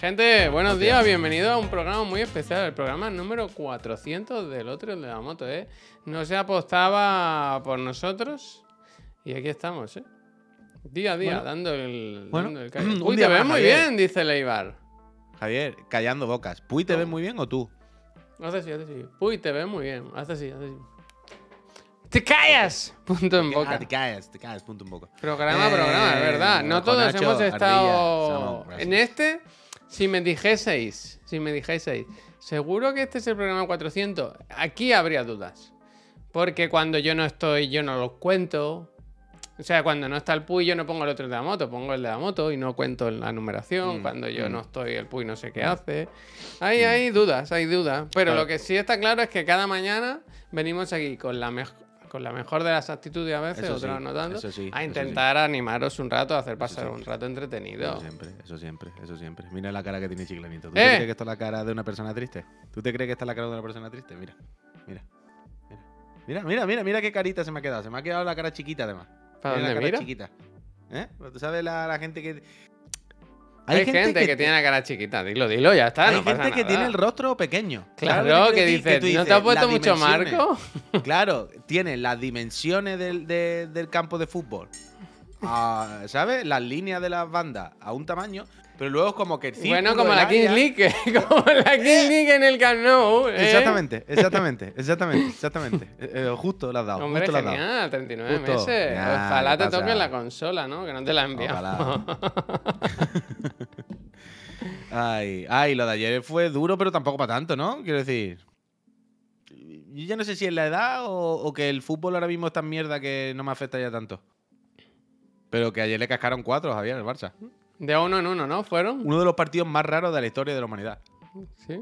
Gente, buenos días, bienvenidos a un programa muy especial, el programa número 400 del otro de la moto, ¿eh? No se apostaba por nosotros y aquí estamos, ¿eh? Día a día, Bueno. dando el... Bueno, dando el callo. Uy, te ves muy bien, dice Leibar. Javier, callando bocas. ¿Puy te ves muy bien o tú? Hace así, hace así. Uy, te ves muy bien. Hace así, hace así. ¡Te callas! Punto en boca. Ah, te caes, te caes, punto un poco. Programa, Eh, programa, es verdad. No con todos Nacho, hemos estado. En este, si me dijeseis, si me dijeseis, seguro que este es el programa 400, aquí habría dudas. Porque cuando yo no estoy, yo no los cuento. O sea, cuando no está el Puy, yo no pongo el otro de la moto, pongo el de la moto y no cuento la numeración. Mm, cuando yo mm. no estoy, el Puy no sé qué hace. Hay, hay dudas, hay dudas. Pero Claro. lo que sí está claro es que cada mañana venimos aquí con la, mej- con la mejor de las actitudes a veces, Eso sí, otras no tanto, sí, a intentar animaros un rato, a hacer pasar un rato entretenido. Eso siempre, eso siempre, eso siempre. Mira la cara que tiene Chiclanito. ¿Tú Eh. te crees que esto es la cara de una persona triste? ¿Tú te crees que esta es la cara de una persona triste? Mira, mira. Mira, mira, mira, mira, qué carita se me ha quedado. Se me ha quedado la cara chiquita además. ¿Para Mira la cara mira? chiquita. ¿Eh? Pero ¿Tú sabes la, la gente que... Hay, gente, que, tiene la cara chiquita, dilo, dilo, ya está. Hay no pasa gente que nada. tiene el rostro pequeño. Claro, ¿Sabes lo que quiero decir? dice, tú ¿no te dices, has puesto mucho marco? Claro, tiene las dimensiones del, de- del campo de fútbol. a- ¿Sabes? Las líneas de las bandas a un tamaño, pero luego es como que el Bueno, como la Kings League, que- como la Kings League en el Camp Nou. ¿eh? Exactamente, exactamente, exactamente, exactamente. Eh, eh, justo lo has dado, Hombre, justo lo has dado. genial, 39 Justo. meses. Ojalá ¿qué te toque la consola, ¿no? Que no te la envían. Ojalá. Ay, ay, lo de ayer fue duro, pero tampoco para tanto, ¿no? Quiero decir. Yo ya no sé si es la edad o, o que el fútbol ahora mismo es tan mierda que no me afecta ya tanto. Pero que ayer le cascaron cuatro, Javier, al Barça. De uno en uno, ¿no? ¿Fueron? Uno de los partidos más raros de la historia de la humanidad. Sí.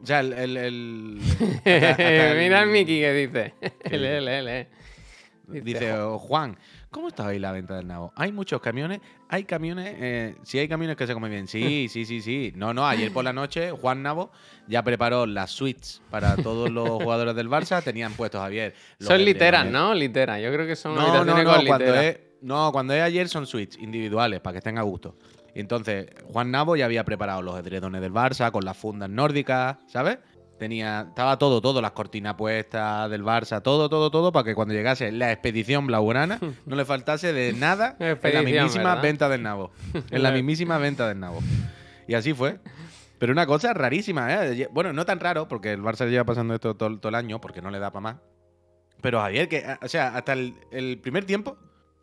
O sea, el. el- el- hasta- hasta el- Mira el Mickey que dice. Lee, lee. Dice oh, Juan, ¿cómo está ahí la venta del nabo? Hay muchos camiones, hay camiones, eh, sí hay camiones que se comen bien, sí, sí, sí, sí. No, no, ayer por la noche Juan Navo ya preparó las suites para todos los jugadores del Barça, tenían puestos Javier. Son literas. ¿no? Literas. Yo creo que son No, no, no, cuando es, no, cuando es ayer son suites individuales para que estén a gusto. Entonces Juan Navo ya había preparado los edredones del Barça con las fundas nórdicas, ¿sabes? Tenía, estaba todo, todo, las cortinas puestas del Barça, todo, todo, todo, para que cuando llegase la expedición blaugrana no le faltase de nada en la mismísima ¿verdad? venta del nabo. En la mismísima venta del nabo. Y así fue. Pero una cosa rarísima, ¿eh? Bueno, no tan raro, porque el Barça lleva pasando esto todo, todo el año, porque no le da para más. Pero Javier, que, o sea, hasta el, el primer tiempo,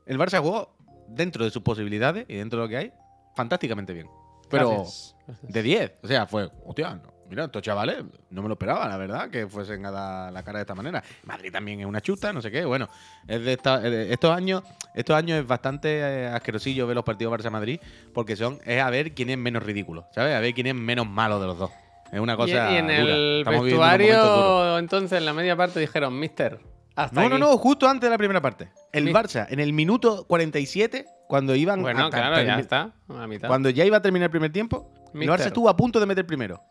el Barça jugó dentro de sus posibilidades y dentro de lo que hay, fantásticamente bien. Pero Gracias. Gracias. de 10. O sea, fue, hostia, no, mira, estos chavales, no me lo esperaba, la verdad, que fuesen a dar la cara de esta manera. Madrid también es una chuta, no sé qué. Bueno, es de esta- es de- estos años estos años es bastante eh, asquerosillo ver los partidos Barça-Madrid, porque son es a ver quién es menos ridículo, ¿sabes? A ver quién es menos malo de los dos. Es una cosa. y en dura. el Estamos vestuario, entonces, en la media parte dijeron, Mister, hasta No, no, aquí". no, justo antes de la primera parte. El Barça, en el minuto 47, cuando iban Bueno, claro, ya está. A la mitad. Cuando ya iba a terminar el primer tiempo, el. Barça estuvo a punto de meter primero.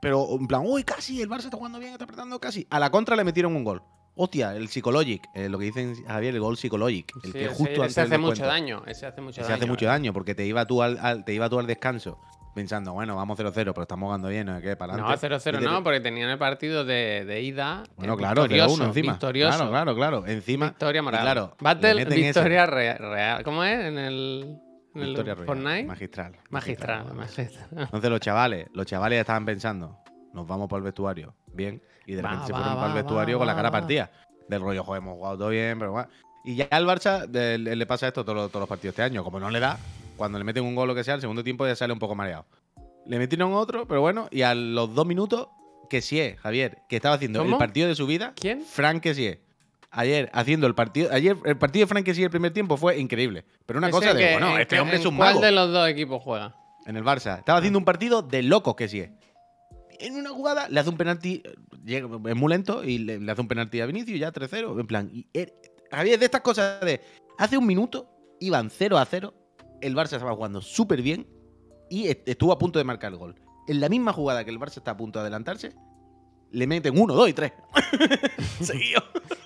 Pero en plan, uy, casi, el Barça está jugando bien, está apretando casi. A la contra le metieron un gol. Hostia, el Psychologic, eh, lo que dicen Javier, el gol Psychologic. El Sí, que ese- justo ese hace mucho daño. Ese hace mucho Ese daño. hace mucho eh. daño, porque te iba tú al, al- te iba tú al descanso pensando, bueno, vamos 0-0, pero estamos jugando bien, ¿no? ¿Qué? Para No, adelante. 0-0 Y te- no, porque tenían el partido de, de ida. Bueno, claro, victorioso, 0-1 encima. Victorioso. Claro, claro, claro. Encima. Victoria moral. claro, le Battle. Victoria real, real. ¿Cómo es? En el, en el Victoria Royal, Fortnite. Magistral. Magistral, magistral. Entonces los chavales, los chavales estaban pensando, nos vamos para el vestuario, bien, y de Va, repente se va, fueron va, para el vestuario con la cara partida. Del rollo, joder, hemos jugado todo bien, pero bueno. Y ya al Barça de- le, pasa esto todos los, todos los partidos este año. Como no le da, cuando le meten un gol o lo que sea, el segundo tiempo ya sale un poco mareado. Le metieron otro, pero bueno, y a los dos minutos, que sí es, Javier, que estaba haciendo ¿Cómo? el partido de su vida. ¿Quién? Frank Kessié. Ayer haciendo el partido. Ayer el partido de Frank Kessié el primer tiempo fue increíble. Pero una Ese cosa de, bueno, en este hombre es un ¿Cuál mago de los dos equipos juega? en el Barça. Estaba haciendo un partido de locos que sí. En una jugada le hace un penalti, llega- es muy lento y le, le hace un penalti a Vinicius y ya 3-0. En plan, y er- Javier, de estas cosas de hace un minuto iban 0 a 0, el Barça estaba jugando súper bien y est- estuvo a punto de marcar el gol. En la misma jugada que el Barça está a punto de adelantarse, le meten uno, dos y tres. Seguido.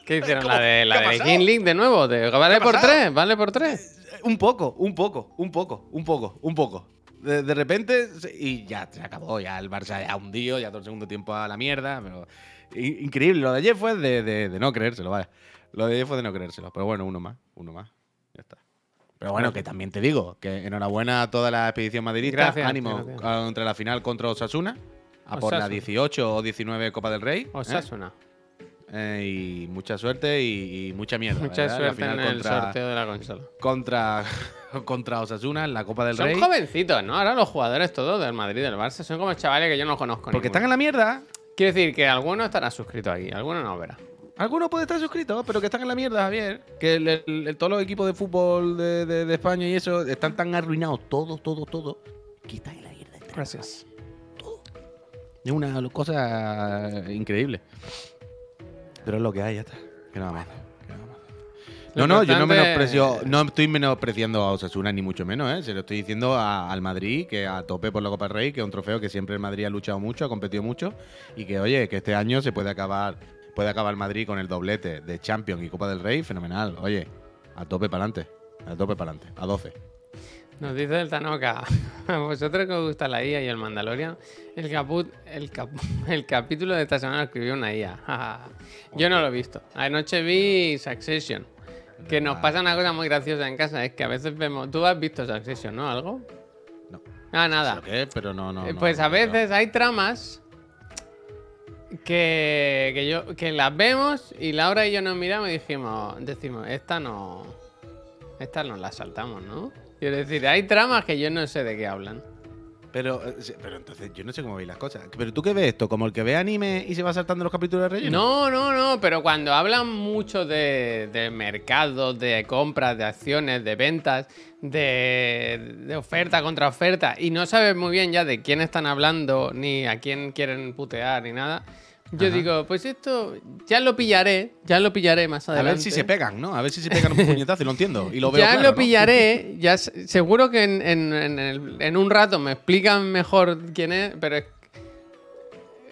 ¿Qué hicieron? ¿La de, la ¿Qué ha de League de nuevo? De, ¿Vale por pasado? tres? ¿Vale por tres? Un poco, un poco, un poco, un poco, un poco. De, de repente, y ya se acabó, ya el Barça ya hundido, ya todo el segundo tiempo a la mierda, pero i- increíble. Lo de ayer fue de, de- de no creérselo, vaya. Lo de ayer fue de no creérselo, pero bueno, uno más, uno más, ya está. Pero bueno, que también te digo, que enhorabuena a toda la expedición madridista, Gracias, ánimo gracias. contra la final contra Osasuna, a por la Osasuna. 18 o 19 Copa del Rey. ¿eh? Osasuna. Eh, y mucha suerte y, y mucha mierda. Mucha suerte final en el contra, sorteo de la consola. Contra, contra Osasuna en la Copa del Son Rey. jovencitos, ¿no? Ahora los jugadores todos del Madrid y del Barça son como chavales que yo no conozco. Porque están en la mierda. Quiero decir que alguno estará suscrito aquí, alguno no verá. Algunos pueden estar suscritos, pero que están en la mierda, Javier. Que el- el- el- todos los equipos de fútbol de, de- de España y eso están tan arruinados, todos, todos, todos, que están en la mierda. Gracias. Es una cosa increíble. Pero es lo que hay, ya está. Que nada más. que nada más. Lo No, no, yo no menosprecio, no estoy menospreciando a Osasuna ni mucho menos, ¿eh? Se lo estoy diciendo a- al Madrid, que a tope por la Copa del Rey, que es un trofeo que siempre el Madrid ha luchado mucho, ha competido mucho, y que oye, que este año se puede acabar, puede acabar el Madrid con el doblete de Champions y Copa del Rey, fenomenal. Oye, a tope para adelante, a tope para adelante, a 12. Nos dice el Tanoka, a vosotros que os gusta la IA y el Mandalorian, el, caput, el, cap- el capítulo de esta semana lo escribió una IA. Yo no lo he visto. Anoche vi Succession. Que nos pasa una cosa muy graciosa en casa, es que a veces vemos... ¿Tú has visto Succession, no? ¿Algo? No. Ah, nada. pero no, no. Eh, no, pues a no, veces hay tramas que, que, yo, que las vemos y Laura y yo nos miramos y dijimos, decimos, esta no. Esta nos la saltamos, ¿no? Quiero decir, hay tramas que yo no sé de qué hablan. Pero, eh, pero entonces yo no sé cómo veis las cosas. ¿Pero tú qué ves esto? ¿Como el que ve anime y se va saltando los capítulos de relleno? No, no, no, pero cuando hablan mucho de, de mercados, de compras, de acciones, de ventas, de, de oferta contra oferta, y no sabes muy bien ya de quién están hablando, ni a quién quieren putear, ni nada, yo Ajá. digo, pues esto ya lo pillaré, ya lo pillaré más A adelante. ver si se pegan, ¿no? A ver si se pegan un puñetazo y lo entiendo. Y lo veo ya claro, lo ¿no? pillaré, ya se- seguro que en, en- en el- en un rato me explican mejor quién es, pero es-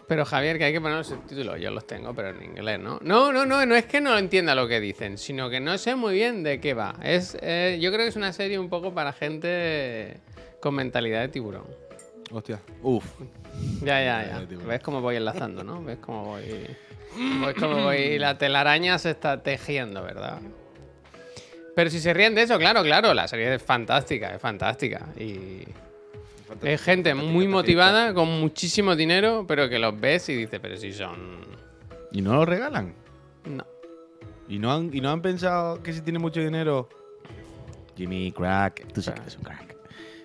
pero Javier, que hay que poner los subtítulos, yo los tengo, pero en inglés, ¿no? No, no, no, no es que no entienda lo que dicen, sino que no sé muy bien de qué va. Es, eh, yo creo que es una serie un poco para gente con mentalidad de tiburón. Hostia. Uf. Ya, ya, ya. ¿Ves cómo voy enlazando, no? ¿Ves cómo voy...? ¿Ves cómo voy...? La telaraña se está tejiendo, ¿verdad? Pero si se ríen de eso, claro, claro, la serie es fantástica, es fantástica. Y es gente muy motivada, con muchísimo dinero, pero que los ves y dices, pero si son... ¿Y no lo regalan? No. ¿Y no han, y no han pensado que si tiene mucho dinero... Jimmy, crack. Tú sí que eres un crack.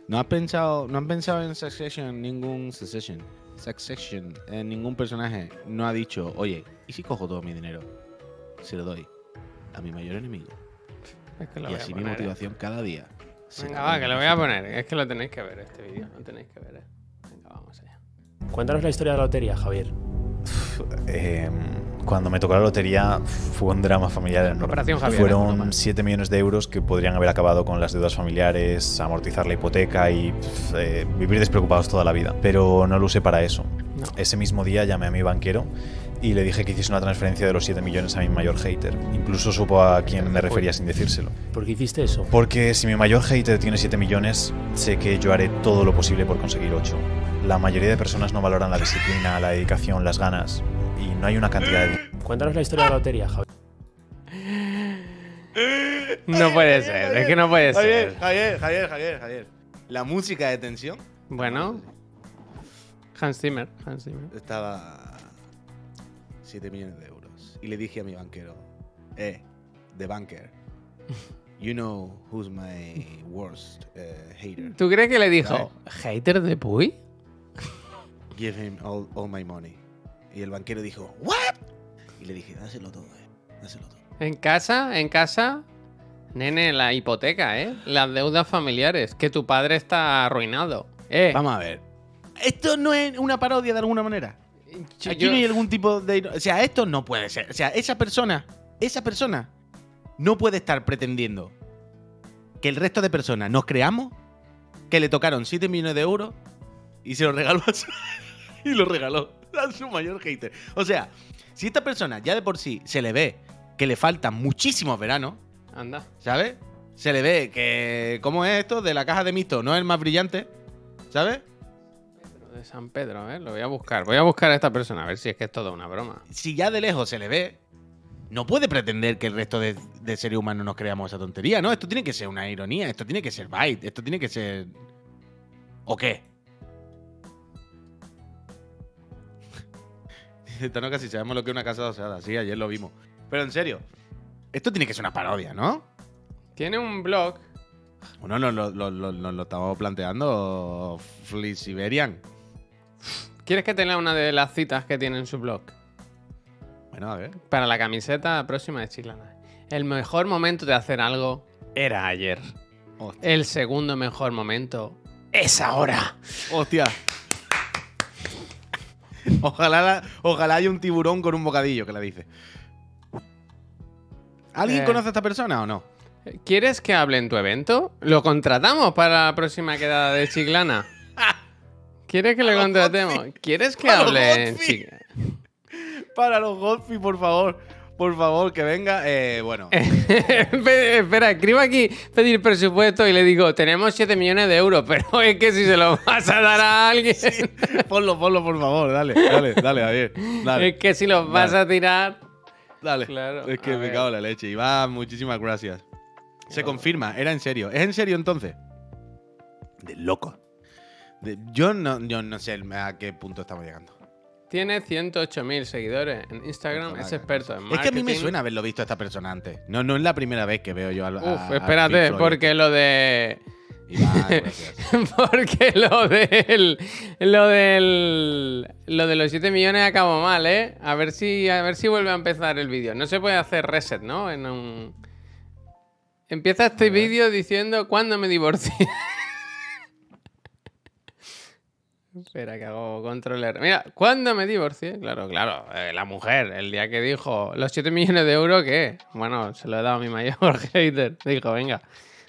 ¿No has pensado, no han pensado en Succession ningún... Succession. Succession. En ningún personaje no ha dicho, oye, ¿y si cojo todo mi dinero? Se lo doy a mi mayor enemigo. Es que lo y voy a así mi ¿eh? motivación cada día. Venga, va, que lo voy a poner. Es que lo tenéis que ver este vídeo, lo tenéis que ver. eh. Venga, vamos allá. Cuéntanos la historia de la lotería, Javier. Eh, cuando me tocó la lotería fue un drama familiar enorme. Operación Javier. Fueron Broma. 7 millones de euros que podrían haber acabado con las deudas familiares, amortizar la hipoteca y eh, vivir despreocupados toda la vida. Pero no lo usé para eso. No. Ese mismo día llamé a mi banquero y le dije que hiciese una transferencia de los 7 millones a mi mayor hater. Incluso supo a quién me refería sin decírselo. ¿Por qué hiciste eso? Porque si mi mayor hater tiene 7 millones, sé que yo haré todo lo posible por conseguir 8. La mayoría de personas no valoran la disciplina, la dedicación, las ganas. Y no hay una cantidad de Cuéntanos la historia de la lotería, Javier. No puede ser, es que no puede Javier, ser. Javier, Javier, Javier, Javier. La música de tensión Bueno, Hans Zimmer, Hans Zimmer. estaba 7 millones de euros. Y le dije a mi banquero, eh, the banker, you know who's my worst eh, hater. ¿Tú crees que le dijo, hater de Puy? Give him all, all my money. Y el banquero dijo, what? Y le dije, dáselo todo, eh, dáselo todo. En casa, en casa, nene, la hipoteca, ¿eh? Las deudas familiares, que tu padre está arruinado. Eh, Vamos a ver. Esto no es una parodia de alguna manera. yo- Aquí no hay algún tipo de. O sea, esto no puede ser. O sea, esa persona, esa persona, no puede estar pretendiendo que el resto de personas nos creamos que le tocaron 7 millones de euros y se lo regaló a su, y lo regaló a su mayor hater. O sea, si esta persona ya de por sí se le ve que le faltan muchísimos veranos, Anda. ¿sabes? Se le ve que, ¿cómo es esto? De la caja de mixto no es el más brillante. ¿Sabes? De San Pedro, a ver, lo voy a buscar. Voy a buscar a esta persona, a ver si es que es toda una broma. Si ya de lejos se le ve, no puede pretender que el resto de, de seres humanos nos creamos esa tontería, ¿no? Esto tiene que ser una ironía, esto tiene que ser byte, esto tiene que ser. ¿O qué? Dice Tanoca, si sabemos lo que es una casa adosada. Sí, ayer lo vimos. Pero en serio, esto tiene que ser una parodia, ¿no? Tiene un blog. Bueno, nos lo, lo- lo- estamos planteando Flea Siberian. ¿Quieres que te lea una de las citas que tiene en su blog? Bueno, a ver. Para la camiseta próxima de Chiclana. El mejor momento de hacer algo era ayer. Hostia. El segundo mejor momento es ahora. Hostia. Ojalá, la- ojalá haya un tiburón con un bocadillo que la dice. ¿Alguien Eh. conoce a esta persona o no? ¿Quieres que hable en tu evento? Lo contratamos para la próxima quedada de Chiclana. ¿Quieres que le contratemos? ¿Quieres que hable en. Chiclana? Para los Godfrey, por favor. Por favor, que venga. Eh, bueno. Espera, escribo aquí pedir presupuesto y le digo, tenemos 7 millones de euros, pero es que si se lo vas a dar a alguien, ponlo, ponlo, por favor. Dale, dale, dale, Javier. Dale, es que si los vas Dale. a tirar... dale. claro, es que a me ver. cago en la leche. Iván, muchísimas gracias. Se confirma, era en serio. ¿Es en serio entonces? De loco. De- yo, no, yo no sé a qué punto estamos llegando. Tiene 108.000 seguidores en Instagram, es experto en marketing. Es que a mí me suena haberlo visto a esta persona antes. No, no es la primera vez que veo yo al. a- Uf, espérate, porque lo de... Iván, gracias. Porque lo del. Lo del. Lo de los 7 millones acabó mal, ¿eh? A ver si. A ver si vuelve a empezar el vídeo. No se puede hacer reset, ¿no? En un. Empieza este vídeo diciendo cuándo me divorcié. Espera, que hago control R. Mira, ¿cuándo me divorcié? Claro, claro. eh, la mujer, el día que dijo los 7 millones de euros, ¿qué? Bueno, se lo he dado a mi mayor hater. Dijo, venga,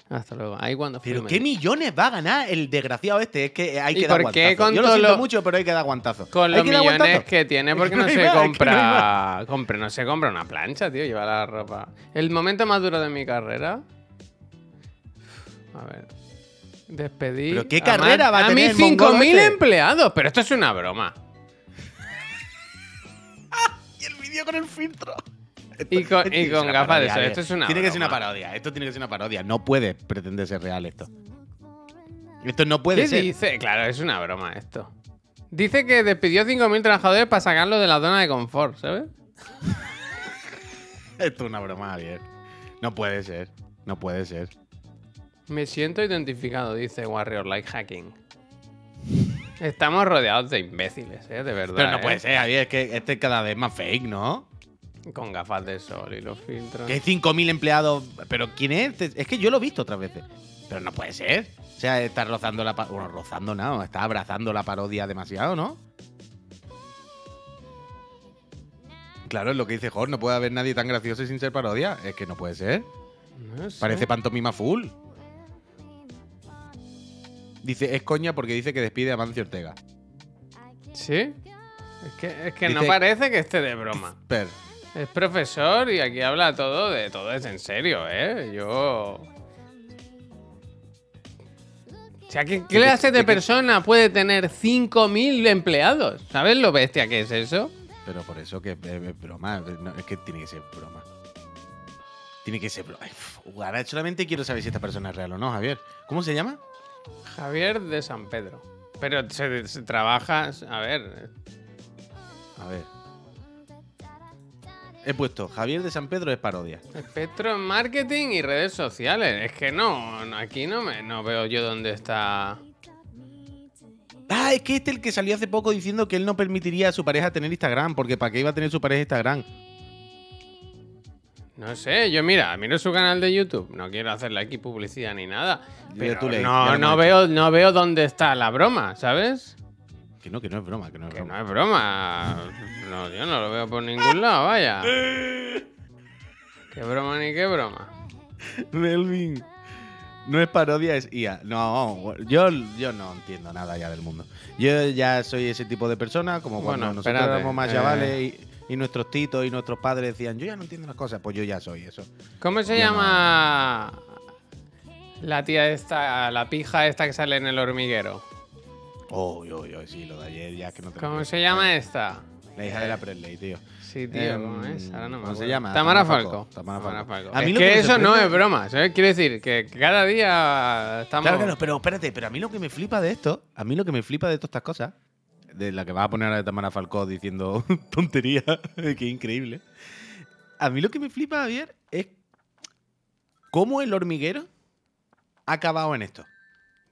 hasta luego. Ahí cuando Pero ¿qué millones va a ganar el desgraciado este? Es que hay ¿Y que dar por qué con Yo lo siento lo- mucho, pero hay que dar guantazos. Con los millones que tiene, porque que no se más, que no compra. no se compra una plancha, tío, lleva la ropa. El momento más duro de mi carrera. A ver. Despedir. ¿Pero qué a carrera más- va a tener A el mis 5.000 mongolo empleados. Pero esto es una broma. Y el vídeo con el filtro. Y con- y con gafas de sol. eh. Esto es una Tiene que ser una parodia. Esto tiene que ser una parodia. No puede pretender ser real esto. Esto no puede ¿Qué ser. dice? Claro, es una broma esto. Dice que despidió 5.000 trabajadores para sacarlo de la zona de confort, ¿sabes? Esto es una broma, Javier. No puede ser. No puede ser. Me siento identificado, dice Warrior Like Hacking. Estamos rodeados de imbéciles, ¿eh? De verdad. Pero no ¿eh? puede ser, Javier. Es que este es cada vez más fake, ¿no? Con gafas de sol y los filtros. Que hay 5.000 empleados. Pero ¿quién es? Es que yo lo he visto otras veces. Pero no puede ser. O sea, está rozando la. pa- Bueno, rozando nada. está abrazando la parodia demasiado, ¿no? Claro, es lo que dice Jorge. No puede haber nadie tan gracioso sin ser parodia. Es que no puede ser. No sé. Parece pantomima full. Dice, es coña porque dice que despide a Mancio Ortega. ¿Sí? Es que, es que no Dice- parece que esté de broma. Es profesor y aquí habla todo de todo es en serio, ¿eh? Yo. O sea, ¿qué, qué ¿De qué- clase de persona puede tener 5.000 empleados? ¿Sabes lo bestia que es eso? pero por eso que es, es broma. no, es que tiene que ser broma. Tiene que ser broma. Ay, uf, Ahora solamente quiero saber si esta persona es real o no, Javier. ¿Cómo se llama? Javier de San Pedro. Pero se, se trabaja. A ver. A ver. He puesto Javier de San Pedro es parodia. Espectro en marketing y redes sociales. Es que no, aquí no, me, no veo yo dónde está. Ah, es que este es el que salió hace poco diciendo que él no permitiría a su pareja tener Instagram, porque ¿para qué iba a tener su pareja Instagram? No sé, yo mira, miro su canal de YouTube. No quiero hacerle aquí publicidad ni nada. Pero tú le- no, no, veo, no veo dónde está la broma, ¿sabes? Que no, que no es broma, que no es Que broma. no es broma. No, yo no lo veo por ningún lado, vaya. Qué broma ni qué broma. Melvin. No es parodia, es IA. No, yo, yo no entiendo nada ya del mundo. Yo ya soy ese tipo de persona, como cuando Bueno, nosotros éramos más eh. chavales y, y nuestros titos y nuestros padres decían, yo ya no entiendo las cosas, pues yo ya soy eso. ¿Cómo se Yo llama la tía esta, la pija esta que sale en el hormiguero? Uy, uy, uy, sí, lo de ayer ya es que no te ¿Cómo se llama esta? La hija de la Presley, tío. Sí, tío, Em, ¿cómo es? Ahora no me ¿cómo se llama? Tamara Tamara Falco. Falco. Tamara Falco. A mí es que, eso no es broma, ¿sabes? Quiero decir que cada día estamos... Claro, claro, pero espérate, pero a mí lo que me flipa de esto, a mí lo que me flipa de todas estas cosas, de la que vas a poner a Tamara Falcó diciendo tonterías, que increíble. A mí lo que me flipa, Javier, es cómo el hormiguero ha acabado en esto.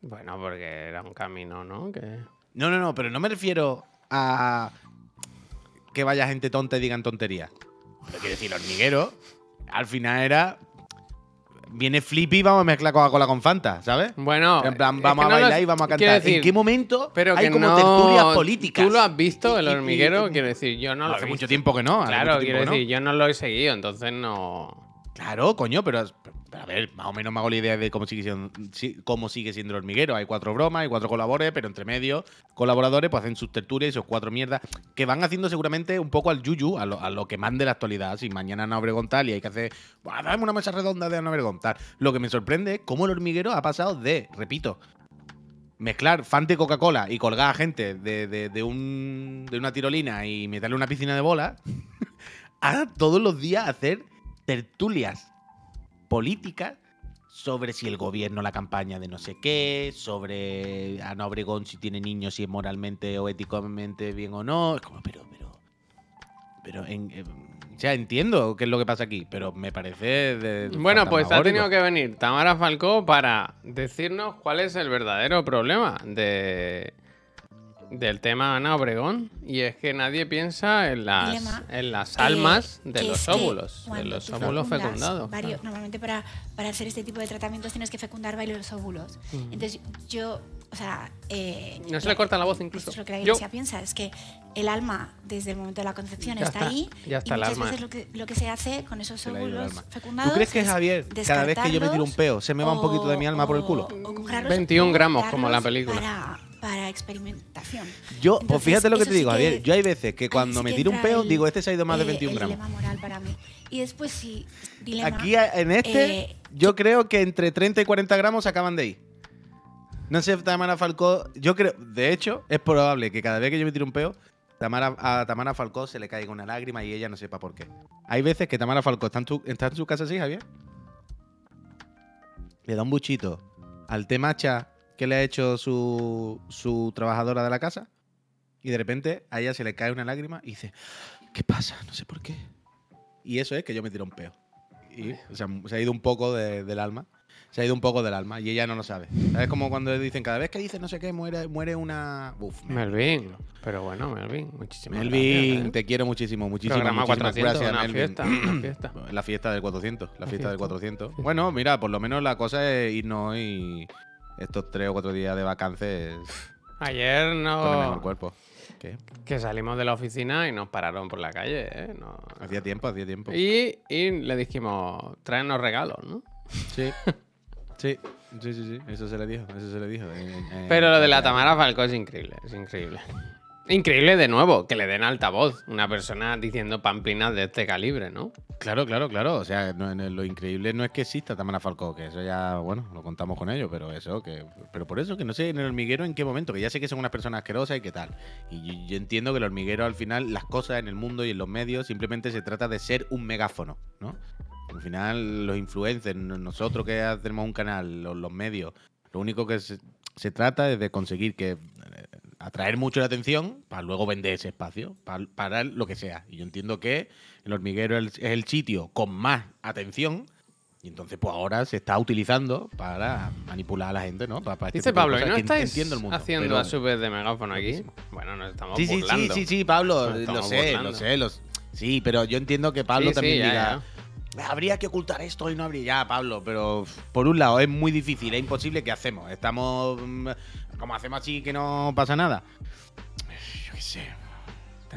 Bueno, porque era un camino, ¿no? Que... No, no, no, pero no me refiero a que vaya gente tonta y digan tonterías. Pero quiero decir, el hormiguero al final era. Viene Flippy y vamos a mezclar Coca-Cola con Fanta, ¿sabes? Bueno, En plan, vamos a no bailar y vamos a cantar. decir, ¿En qué momento pero hay como no, tertulias políticas? ¿Tú lo has visto, el hormiguero? quiero decir, yo no lo he hace visto. mucho tiempo que no. Claro, quiero no. decir, yo no lo he seguido, entonces no... Claro, coño, pero, pero a ver, más o menos me hago la idea de cómo sigue siendo, sigue siendo el hormiguero. Hay cuatro bromas, hay cuatro colaboradores, pero entre medio, colaboradores pues hacen sus tertulias y sus cuatro mierdas que van haciendo seguramente un poco al yuyu, a lo, a lo que mande la actualidad. Si mañana Ana Obregón tal y hay que hacer, "Buah, dame una mesa redonda de Ana Obregón tal. Lo que me sorprende es cómo el hormiguero ha pasado de, repito, mezclar Fanta y Coca-Cola y colgar a gente de, de- de un, de una tirolina y meterle una piscina de bolas, a todos los días hacer tertulias políticas sobre si el gobierno, la campaña de no sé qué, sobre Ana Obregón si tiene niños, si es moralmente o éticamente bien o no. Es como, pero, pero. Pero, en, o sea, entiendo qué es lo que pasa aquí, pero me parece. de- Bueno, pues ha tenido que venir Tamara Falcó para decirnos cuál es el verdadero problema de del tema Ana Obregón. Y es que nadie piensa en las, Dilema, en las eh, almas de que los óvulos. De los óvulos fecundados. varios- claro. Normalmente para, para hacer este tipo de tratamientos tienes que fecundar varios óvulos. Entonces yo, o sea... eh, No se le corta la voz incluso. Esto es lo que la Yo- iglesia piensa, es que el alma desde el momento de la concepción Ya está, está, ahí ya está y el muchas alma. veces lo que, lo que se hace con esos el óvulos fecundados ¿Tú crees que es Javier, cada vez que yo me tiro un peo, se me va un poquito de mi alma por el culo? o- o cogerlos 21 o gramos, como la película. Para, para experimentación. Yo, pues Entonces, fíjate lo que te digo, Javier. Yo hay veces que cuando me tiro un peo, el- digo, este se ha ido más de eh, 21 el gramos. dilema moral para mí. Y después sí, dilema. Aquí en este, eh, yo creo que entre 30 y 40 gramos se acaban de ir. No sé, Tamara Falcó. Yo creo, de hecho, es probable que cada vez que yo me tiro un peo, Tamara, a Tamara Falcó se le caiga una lágrima y ella no sepa por qué. Hay veces que Tamara Falcó está en, tu- está en su casa así, Javier. Le da un buchito al té matcha que le ha hecho su, su trabajadora de la casa. Y de repente a ella se le cae una lágrima y dice: ¿Qué pasa? No sé por qué. Y eso es que yo me tiro un peo. Y o sea, se ha ido un poco de- del alma. Se ha ido un poco del alma y ella no lo sabe. ¿Sabes? Como cuando dicen, cada vez que dices no sé qué, muere, muere una. Uf, me- Melvin. Pero bueno, Melvin, muchísimas Melvin, gracias, ¿eh? te quiero muchísimo, muchísimas, muchísimas 400, gracias, una Melvin. fiesta, una fiesta. La fiesta del 400, la, La fiesta, del fiesta. 400. Bueno, mira, por lo menos la cosa es irnos y estos tres o cuatro días de vacances Ayer el no... cuerpo. ¿Qué? Que salimos de la oficina y nos pararon por la calle, ¿eh? No- Hacía tiempo, hacía tiempo. Y, y le dijimos, tráenos regalos, ¿no? Sí. Sí, sí, sí, sí. Eso se le dijo, eso se le dijo. Pero lo de la Tamara Falcó es increíble, es increíble. Increíble de nuevo, que le den altavoz una persona diciendo pamplinas de este calibre, ¿no? Claro, claro, claro. O sea, lo increíble no es que exista Tamara Falcó, que eso ya, bueno, lo contamos con ellos, pero eso, que. Pero por eso, que no sé en el hormiguero en qué momento, que ya sé que son unas personas asquerosas y qué tal. Y yo, entiendo que el hormiguero al final, las cosas en el mundo y en los medios, simplemente se trata de ser un megáfono, ¿no? Al final, los influencers, no- nosotros que tenemos un canal, los, los medios, lo único que se, se trata es de conseguir que. Atraer mucho la atención para luego vender ese espacio, para, para lo que sea. Y yo entiendo que el hormiguero es el, sitio con más atención y entonces pues ahora se está utilizando para manipular a la gente, ¿no? Para, para este Dice Pablo, ¿y no estáis el mundo, haciendo pero- a su vez de megáfono aquí? Bueno, nos estamos Sí, sí, sí, burlando. sí, sí, Pablo, lo sé, burlando. lo sé, lo sé. Sí, pero yo entiendo que Pablo Sí, sí, también ya, diga, habría que ocultar esto y no habría ya, Pablo, pero por un lado es muy difícil, es imposible, ¿qué hacemos? Estamos mm, como hacemos así que no pasa nada. Yo qué sé.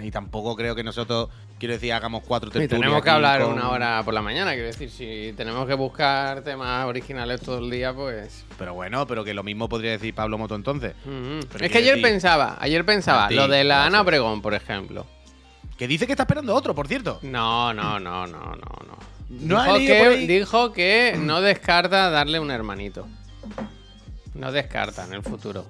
Y tampoco creo que nosotros, quiero decir, hagamos cuatro Y tertulias tenemos que hablar con- una hora por la mañana, quiero decir, si tenemos que buscar temas originales todo el día, pues... Pero bueno, pero que lo mismo podría decir Pablo Moto entonces. Es que ayer decir- pensaba, ayer pensaba, lo de la Ana. Obregón, por ejemplo. Que dice que está esperando otro, por cierto. No, no, no, no, no, no. ¿No dijo, que, dijo que no descarta darle un hermanito. No descarta en el futuro.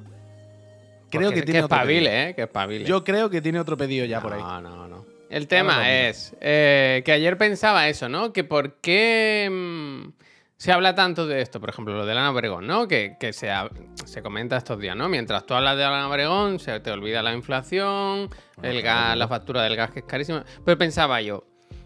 creo Porque que tiene otro espabile, pedido. ¿eh? Que espabile. Yo creo que tiene otro pedido ya por ahí. No, no, no. El tema es eh, que ayer pensaba eso, ¿no? Que por qué mm, se habla tanto de esto, por ejemplo, lo de Ana Obregón, ¿no? Que, que se, se comenta estos días, ¿no? Mientras tú hablas de Ana Obregón, se te olvida la inflación, el gas, la factura del gas que es carísima. Pero pensaba yo,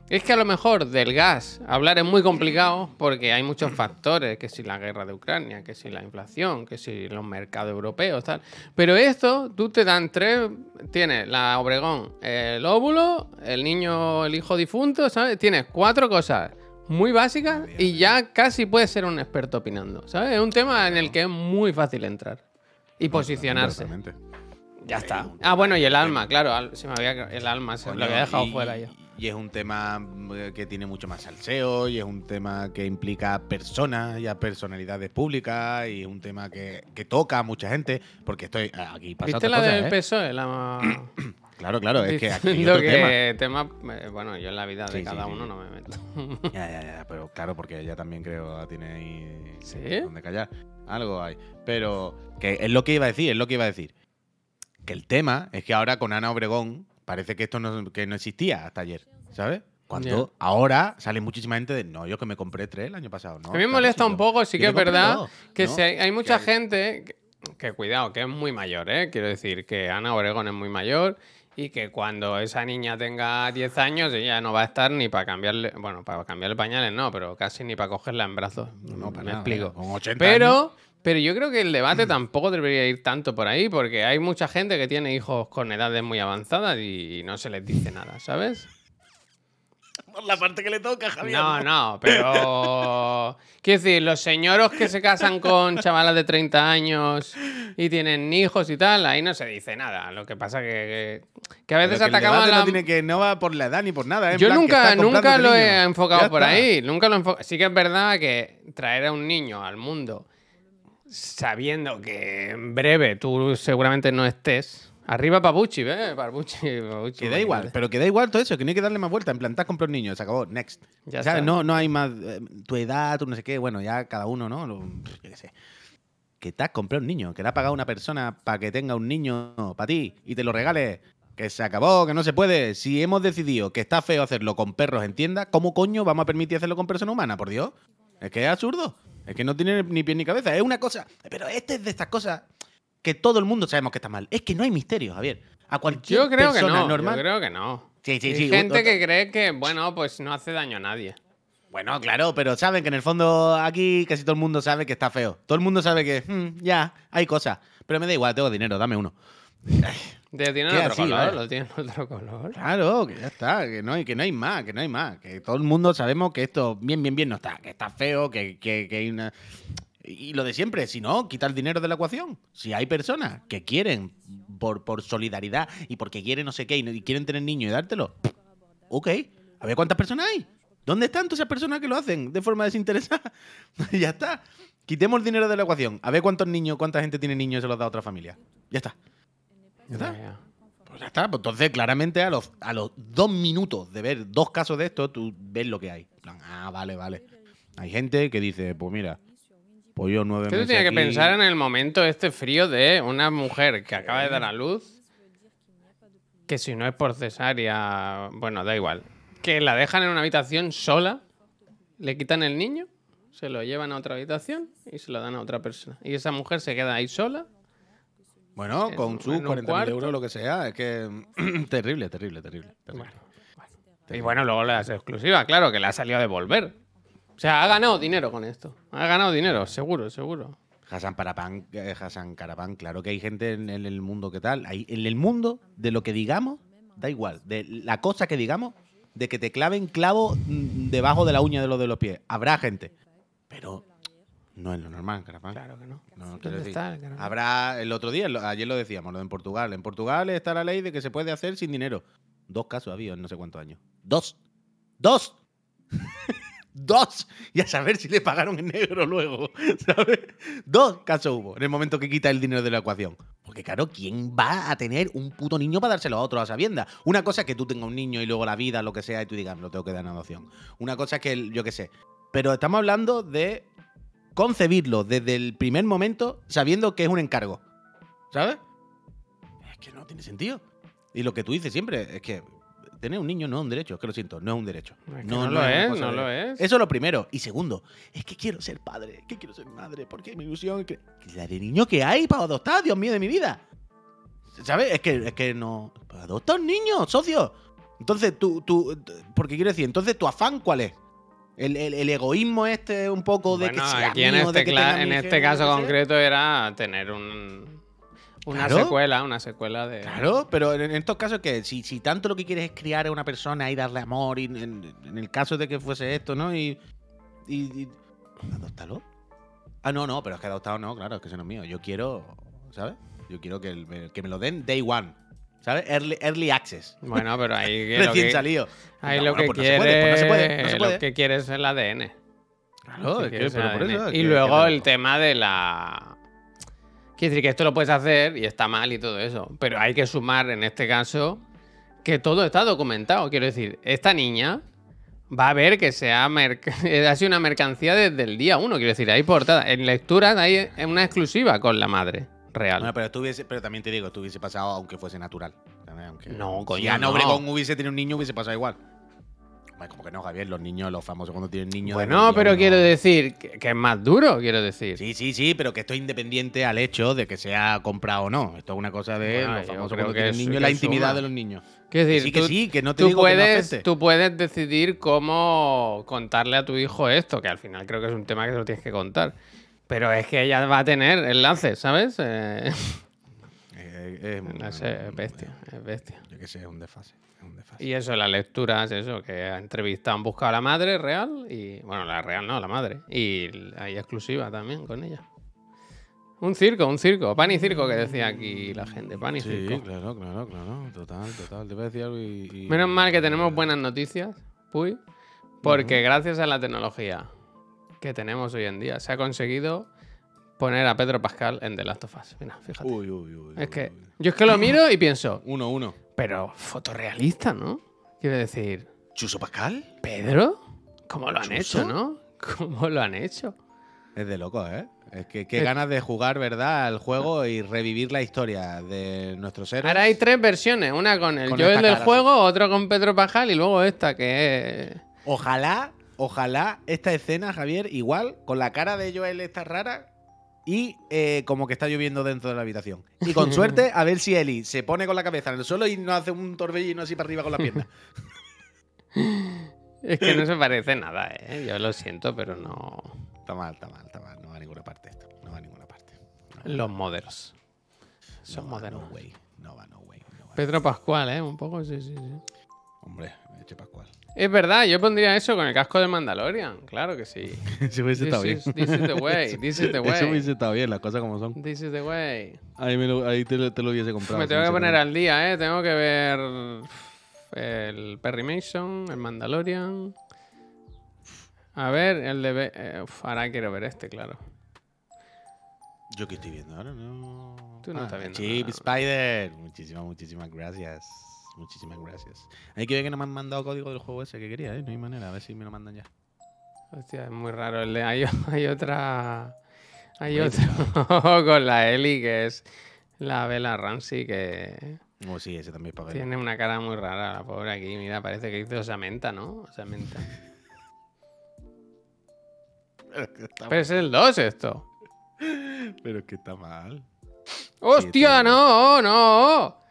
es que a lo mejor del gas hablar es muy complicado porque hay muchos factores, que si la guerra de Ucrania, que si la inflación, que si los mercados europeos, tal. Pero esto, tú te dan tres, tienes la Obregón, el óvulo, el niño, el hijo difunto, ¿sabes? Tienes cuatro cosas muy básicas y ya casi puedes ser un experto opinando, ¿sabes? Es un tema en el que es muy fácil entrar y posicionarse. Exactamente. Ya está. Ah, bueno, y el alma, claro, se me había el alma, se lo había dejado fuera yo. Y es un tema mm, que tiene mucho más salseo, y es un tema que implica a personas y a personalidades públicas, y es un tema que, que toca a mucha gente, porque estoy aquí pasando ¿Viste la cosas, del ¿eh? PSOE? La... Claro, claro, es que aquí hay otro que tema... eh, Bueno, yo en la vida de Sí, cada sí, uno sí. no me meto. Ya, ya, ya, pero claro, porque ella también creo tiene ahí ¿Sí? donde callar. Algo hay. Pero que es lo que iba a decir, es lo que iba a decir. Que el tema es que ahora con Ana Obregón parece que esto no, que no existía hasta ayer, ¿sabes? Cuando ahora sale muchísima gente de no, yo que me compré tres el año pasado. No, a mí me molesta un poco, sí que es verdad dos, que ¿no? si hay, hay mucha hay- gente que, que cuidado, que es muy mayor, ¿eh? Quiero decir que Ana Obregón es muy mayor y que cuando esa niña tenga 10 años ella no va a estar ni para cambiarle, bueno, para cambiarle pañales no, pero casi ni para cogerla en brazos. No, para me nada, explico. Con 80 años. Pero, pero yo creo que el debate tampoco debería ir tanto por ahí, porque hay mucha gente que tiene hijos con edades muy avanzadas y no se les dice nada, ¿sabes? Por la parte que le toca, Javier. No, no, pero. Quiero decir, los señoros que se casan con chavalas de 30 años y tienen hijos y tal, ahí no se dice nada. Lo que pasa que, que, que a Pero veces que el atacamos a la. no, tiene que, no va por la edad ni por nada. ¿eh? Yo plan, nunca, nunca lo he enfocado Ya por está. ahí. Nunca lo he enfocado. Sí que es verdad que traer a un niño al mundo sabiendo que en breve tú seguramente no estés. Arriba Papuchi, ¿ves? Papuchi, Papuchi, Que da igual, pero que da igual todo eso, que no hay que darle más vuelta. En plan, te has comprado un niño, se acabó, next. Ya ¿Sabes? está. No, no hay más. eh, tu edad, tu no sé qué, bueno, ya cada uno, ¿no? Lo- yo qué sé. Que te has comprado un niño, que le ha pagado una persona para que tenga un niño para ti y te lo regale. Que se acabó, que no se puede. Si hemos decidido que está feo hacerlo con perros en tienda, ¿cómo coño vamos a permitir hacerlo con persona humana? Por Dios. Es que es absurdo. Es que no tiene ni pie ni cabeza. Es una cosa. Pero este es de estas cosas que todo el mundo sabemos que está mal. Es que no hay misterio, Javier. A cualquier Yo creo que persona no. normal. Yo creo que no. Sí, sí, Hay sí. gente otro- que cree que, bueno, pues no hace daño a nadie. Bueno, claro, pero saben que en el fondo aquí casi todo el mundo sabe que está feo. Todo el mundo sabe que, "Mm, ya, hay cosas. Pero me da igual, tengo dinero, dame uno. De tiene ¿Qué otro así, color, vale? lo tiene otro color. Claro, que ya está, que no hay, que no hay más, que no hay más. Que todo el mundo sabemos que esto bien, bien, bien no está, que está feo, que, que- que hay una... Y lo de siempre, si no, quitar el dinero de la ecuación. Si hay personas que quieren, por, por solidaridad y porque quieren no sé qué, y, no- y quieren tener niños y dártelo, ok. A ver cuántas personas hay. ¿Dónde están todas esas personas que lo hacen de forma desinteresada? ya está. Quitemos el dinero de la ecuación. A ver cuántos niños, cuánta gente tiene niños y se los da a otra familia. Ya está. ¿Ya está? Ya, ya. Pues ya está. Pues entonces, claramente, a los, a los dos minutos de ver dos casos de esto, tú ves lo que hay. Plan, Ah, vale, vale. Hay gente que dice, pues mira, pues yo nueve Que tú meses tienes que pensar en el momento este frío de una mujer que acaba de dar a luz, que si no es por cesárea, bueno, da igual, que la dejan en una habitación sola, le quitan el niño, se lo llevan a otra habitación y se lo dan a otra persona. Y esa mujer se queda ahí sola. Bueno, en con sus en un 40.000 cuarto. euros, lo que sea. Es que terrible, terrible, terrible. terrible. Y bueno, luego le das exclusiva, claro, que le ha salido a devolver. O sea, ha ganado dinero con esto. Ha ganado dinero, seguro, seguro. Hassan Parapan, eh, Hassan Carapan, claro que hay gente en, en el mundo que tal. Hay, en el mundo, de lo que digamos, da igual. De la cosa que digamos, de que te claven clavo mm, debajo de la uña de los de los pies. Habrá gente. Pero no es lo normal, Carapan. Claro que no. No, ¿Dónde quiero decir, está el habrá el otro día, ayer lo decíamos, lo de en Portugal. En Portugal está la ley de que se puede hacer sin dinero. Dos casos ha habido en no sé cuántos años. Dos. Dos. Dos. Y a saber si le pagaron en negro luego. ¿Sabes? Dos casos hubo en el momento que quita el dinero de la ecuación. Porque claro, ¿quién va a tener un puto niño para dárselo a otro a sabienda? Una cosa es que tú tengas un niño y luego la vida, lo que sea, y tú digas, lo tengo que dar en adopción. Una cosa es que, yo qué sé. Pero estamos hablando de concebirlo desde el primer momento sabiendo que es un encargo. ¿Sabes? que no tiene sentido. Y lo que tú dices siempre es que tener un niño no es un derecho, es que lo siento, no es un derecho. Es que no lo es, no de- lo es. Eso es lo primero. Y segundo, es que quiero ser padre, que quiero ser madre, porque mi ilusión es que... La de niño que hay para adoptar, Dios mío de mi vida. ¿Sabes? Es que, es que no... Adopta un niño, socio. Entonces, tú, tú, porque quiero decir, entonces tu afán, ¿cuál es? El, el- el egoísmo este un poco de Bueno, que sea aquí en mío, este, que en este caso concreto era tener un, una Claro. secuela, una secuela de... Claro, pero en, estos casos que si, si tanto lo que quieres es criar a una persona y darle amor, y en, en el caso de que fuese esto, ¿no? Y, y, y- adóptalo. Ah, no, no, pero es que adoptado no, claro, es que eso no es mío. Yo quiero, ¿sabes? Yo quiero que, el- que me lo den day one, ¿sabes? Early, early access. Bueno, pero ahí Recién que, salido. ahí No, lo bueno, que pues no se quiere, puede, pues no se puede, no se puede. lo que quiere es el ADN. Claro, es que, es pero por eso. es y que- luego el tema de la... Quiere decir que esto lo puedes hacer y está mal y todo eso. Pero hay que sumar en este caso que todo está documentado. Quiero decir, esta niña va a ver que se ha, ha sido una mercancía desde el día uno. Quiero decir, hay portada. En lecturas hay una exclusiva con la madre real. Bueno, pero, estuviese, pero también te digo, esto hubiese pasado aunque fuese natural. Aunque, No, coño, Si Ana no. Obregón hubiese tenido un niño, hubiese pasado igual. Como que no, Javier, los niños, los famosos cuando tienen niños. bueno, pero quiero decir que, que es más duro, quiero decir. Sí, sí, sí, pero que esto es independiente al hecho de que sea comprado o no. Esto es una cosa de Bueno, los famosos cuando tienen niños, la suma. intimidad de los niños. Quiero Que decir, sí, que tú- sí, que no te tú digo que no puedes, tú puedes decidir cómo contarle a tu hijo esto, que al final creo que es un tema que se lo tienes que contar. Pero es que ella va a tener enlaces, ¿sabes? Eh, Eh, no sé, es bestia, es bestia. Yo qué sé, es un desfase. Es un desfase. Y eso, las lecturas, eso, que ha entrevistado, han buscado a la madre real y, bueno, la real no, la madre. Y hay exclusiva también con ella. Un circo, un circo, pan y circo que decía aquí la gente, pan y Sí, circo. claro, claro, claro. Total, total. Te voy a decir algo y. y- Menos mal que tenemos buenas noticias, Puy, porque gracias a la tecnología que tenemos hoy en día se ha conseguido poner a Pedro Pascal en The Last of Us. Mira, fíjate. Uy, uy, uy. es que yo es que lo miro y pienso, Uno, uno. pero fotorrealista, ¿no? Quiero decir, ¿Chuso Pascal? ¿Pedro? ¿Cómo lo han ¿Chuso? hecho, no? ¿Cómo lo han hecho? Es de loco, ¿eh? Es que qué Es- ganas de jugar, ¿verdad? Al juego y revivir la historia de nuestros héroes. Ahora hay tres versiones, una con el Con Joel del juego, otro con Pedro Pascal y luego esta que es... Ojalá, ojalá esta escena, Javier, igual, con la cara de Joel esta rara y eh, como que está lloviendo dentro de la habitación. Y con suerte, a ver si Eli se pone con la cabeza en el suelo y no hace un torbellino así para arriba con la pierna. Es que no se parece nada, ¿eh? Yo lo siento, pero no... está mal, está mal, está mal. No va a ninguna parte esto. No va a ninguna parte. Los modernos. Son No modernos. No way. No va, no way. No va. Pedro Pascual, ¿eh? Un poco, sí, sí, sí. Hombre, Eche Pascual. Es verdad, yo pondría eso con el casco de Mandalorian. Claro que sí. Se hubiese This is, this is the way. This is the Eso way. hubiese estado bien, las cosas como son. This is the way. Ahí, me lo- ahí te, lo- te lo hubiese comprado. Me tengo que poner al día, ¿eh? Tengo que ver el Perry Mason, el Mandalorian. A ver, el de... Be- eh, uf, ahora quiero ver este, claro. Yo que estoy viendo ahora, no. Tú no estás viendo Chip nada. Spider. Muchísimas, muchísimas gracias. Muchísimas gracias. Hay que ver que no me han mandado código del juego ese que quería, ¿eh? No hay manera. A ver si me lo mandan ya. Hostia, es muy raro el de... Hay, hay otra... Hay otro con la Ellie que es la Bella Ramsey que Oh, sí, ese también es para ver. tiene una cara muy rara, la pobre aquí. Mira, parece que hizo Samantha, ¿no? Samantha. Pero está Pero es el 2 esto. Pero es que está mal. ¡Hostia, Sí, no! ¡No!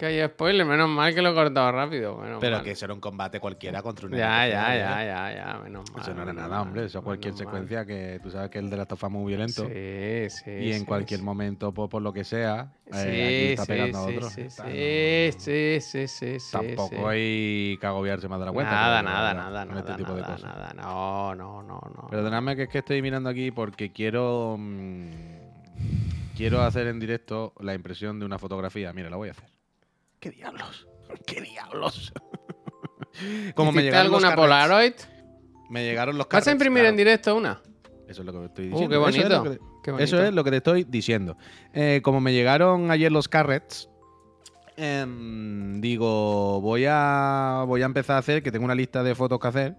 Que hay spoiler, menos mal que lo he cortado rápido. menos Pero mal. que eso era un combate cualquiera contra una Ya, ya, ya, ya, ya, menos mal. Eso no era nada, mal, hombre. Eso cualquier menos mal. secuencia que tú sabes que el de la tofa es muy violento. Sí, sí. y en sí, cualquier sí. momento, por, por lo que sea, eh, Sí, aquí está pegando a otro. sí, Está, sí, no- sí, sí, Tampoco hay que agobiarse más de la cuenta. Nada, nada, nada, con nada, este tipo de nada, cosas. nada. No, no, no, no. Perdonadme que es que estoy mirando aquí porque quiero. mm, quiero hacer en directo la impresión de una fotografía. Mira, la voy a hacer. ¿Qué diablos? ¿Qué diablos? Como me ¿Hiciste llegaron alguna Polaroid? Me llegaron los ¿Vas a imprimir claro. en directo una? Eso es lo que estoy Uh, diciendo. qué Eso es bonito. lo que- Qué bonito. Eso es lo que te estoy diciendo. Eh, como me llegaron ayer los carrets, em, digo, voy a, voy a empezar a hacer, que tengo una lista de fotos que hacer,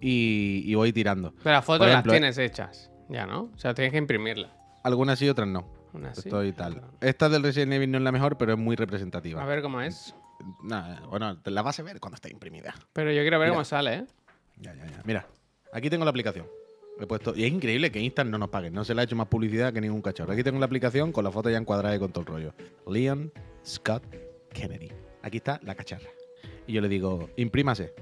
y, y voy tirando. Pero las fotos las eh. tienes hechas. Ya, ¿no? O sea, tienes que imprimirlas. algunas sí, otras no. Así, Estoy tal. Esta del Resident Evil no es la mejor, pero es muy representativa. A ver cómo es. Nah, bueno, te la vas a ver cuando esté imprimida. Pero yo quiero ver Mira. cómo sale, ¿eh? Ya, ya, ya. Mira, aquí tengo la aplicación. He puesto, y es increíble que Instant no nos pague. No se le ha hecho más publicidad que ningún cachorro. Aquí tengo la aplicación con la foto ya encuadrada y con todo el rollo. Leon Scott Kennedy. Aquí está la cacharra. Y yo le digo, imprímase.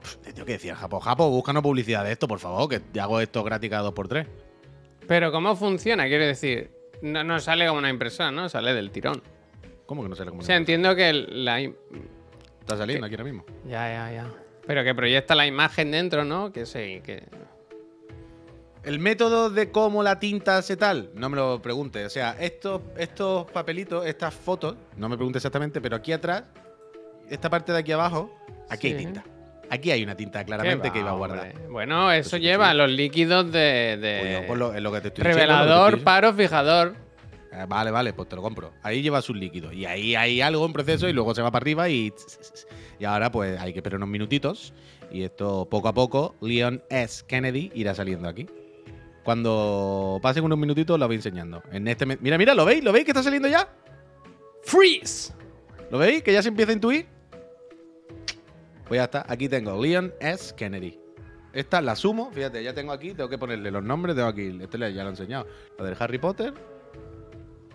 Pff, Te tengo que decir, Japo, Japo, búscanos publicidad de esto, por favor, que te hago esto gratis cada 2x3. Pero ¿cómo funciona? Quiero decir, no, no sale como una impresora, ¿no? Sale del tirón. ¿Cómo que no sale como O sea, entiendo que la... im- Está saliendo aquí ahora mismo. Ya, ya, ya. Pero que proyecta la imagen dentro, ¿no? Que sí, que... El método de cómo la tinta hace tal, no me lo pregunte. O sea, estos, estos papelitos, estas fotos, no me pregunte exactamente, pero aquí atrás, esta parte de aquí abajo, aquí Sí. hay tinta. Aquí hay una tinta claramente ¿Qué que iba a guardar. hombre? Bueno, eso Pues lleva sí. los líquidos de... de- yo, pues lo- es lo que te estoy diciendo, Revelador, paro, fijador. Eh, vale, vale, pues te lo compro. Ahí lleva sus líquidos. Y ahí hay algo en proceso y luego se va para arriba y. Y ahora, pues hay que esperar unos minutitos. Y esto, poco a poco, Leon S. Kennedy irá saliendo aquí. Cuando pasen unos minutitos, lo voy enseñando. En este mira, mira, ¿lo veis? ¿Lo veis que está saliendo ya? ¡Freeze! ¿Lo veis? Que ya se empieza a intuir. Pues ya está. Aquí tengo Leon S. Kennedy. Esta la sumo. Fíjate, ya tengo aquí. Tengo que ponerle los nombres. Tengo aquí. Este ya lo he enseñado. La del Harry Potter.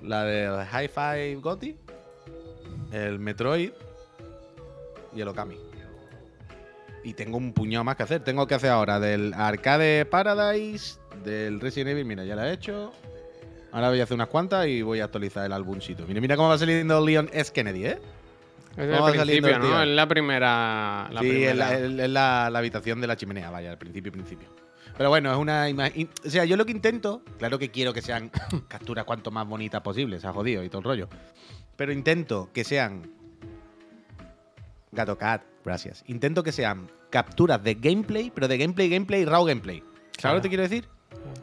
La del Hi-Fi Gotti. El Metroid. Y el Okami. Y tengo un puñado más que hacer. Tengo que hacer ahora del Arcade Paradise. Del Resident Evil. Mira, ya la he hecho. Ahora voy a hacer unas cuantas y voy a actualizar el álbumcito. Mira, mira cómo va saliendo Leon S. Kennedy, ¿eh? Es ¿Cómo va el principio? ¿no? Es la primera... La sí, primera. es, la, es- la- la habitación de la chimenea, vaya, al principio, principio. Pero bueno, es una imagen. O sea, yo lo que intento, claro que quiero que sean capturas cuanto más bonitas posible, se ha jodido y todo el rollo. Pero intento que sean. Gato Cat, gracias. Intento que sean capturas de gameplay, pero de gameplay, gameplay, raw gameplay. ¿Sabes Claro. lo que te quiero decir?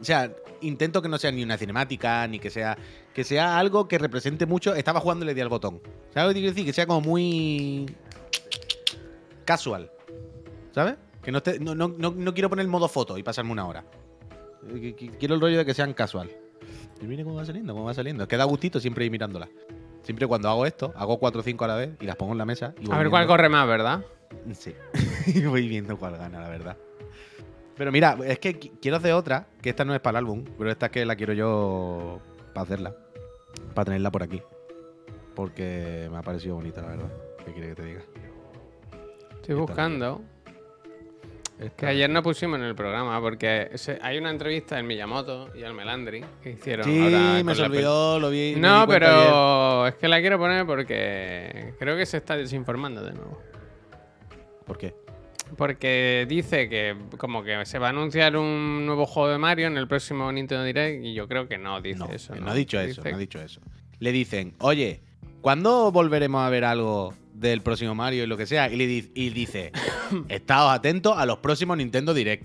O sea, intento que no sea ni una cinemática, ni que sea. Que sea algo que represente mucho. Estaba jugando y le di al botón. ¿Sabes lo que quiero decir? Que sea como muy. casual. ¿Sabes? Que no, esté- no, no, no, no quiero poner el modo foto y pasarme una hora. Eh, Quiero el rollo de que sean casual. Y mire cómo va saliendo, cómo va saliendo. Es que da gustito siempre ir mirándolas. Siempre cuando hago esto, hago 4 o 5 a la vez y las pongo en la mesa. Y A ver cuál corre más, ¿verdad? Sí. Y voy viendo cuál gana, la verdad. Pero mira, es que qui- quiero hacer otra, que esta no es para el álbum, pero esta es que la quiero yo para hacerla. Para tenerla por aquí. Porque me ha parecido bonita, la verdad. ¿Qué quiere que te diga? Estoy buscando. Esta- Que ayer no pusimos en el programa porque se- hay una entrevista en Miyamoto y al Melandri que hicieron. Sí, ahora me se olvidó, lo vi. No, ayer. pero es que la quiero poner porque creo que se está desinformando de nuevo. ¿Por qué? Porque dice que como que se va a anunciar un nuevo juego de Mario en el próximo Nintendo Direct y yo creo que no dice No, eso. ¿no? no ha dicho eso, Dice- no ha dicho eso. Le dicen, oye, ¿cuándo volveremos a ver algo del próximo Mario y lo que sea? Y, le di- y dice, estaos atentos a los próximos Nintendo Direct.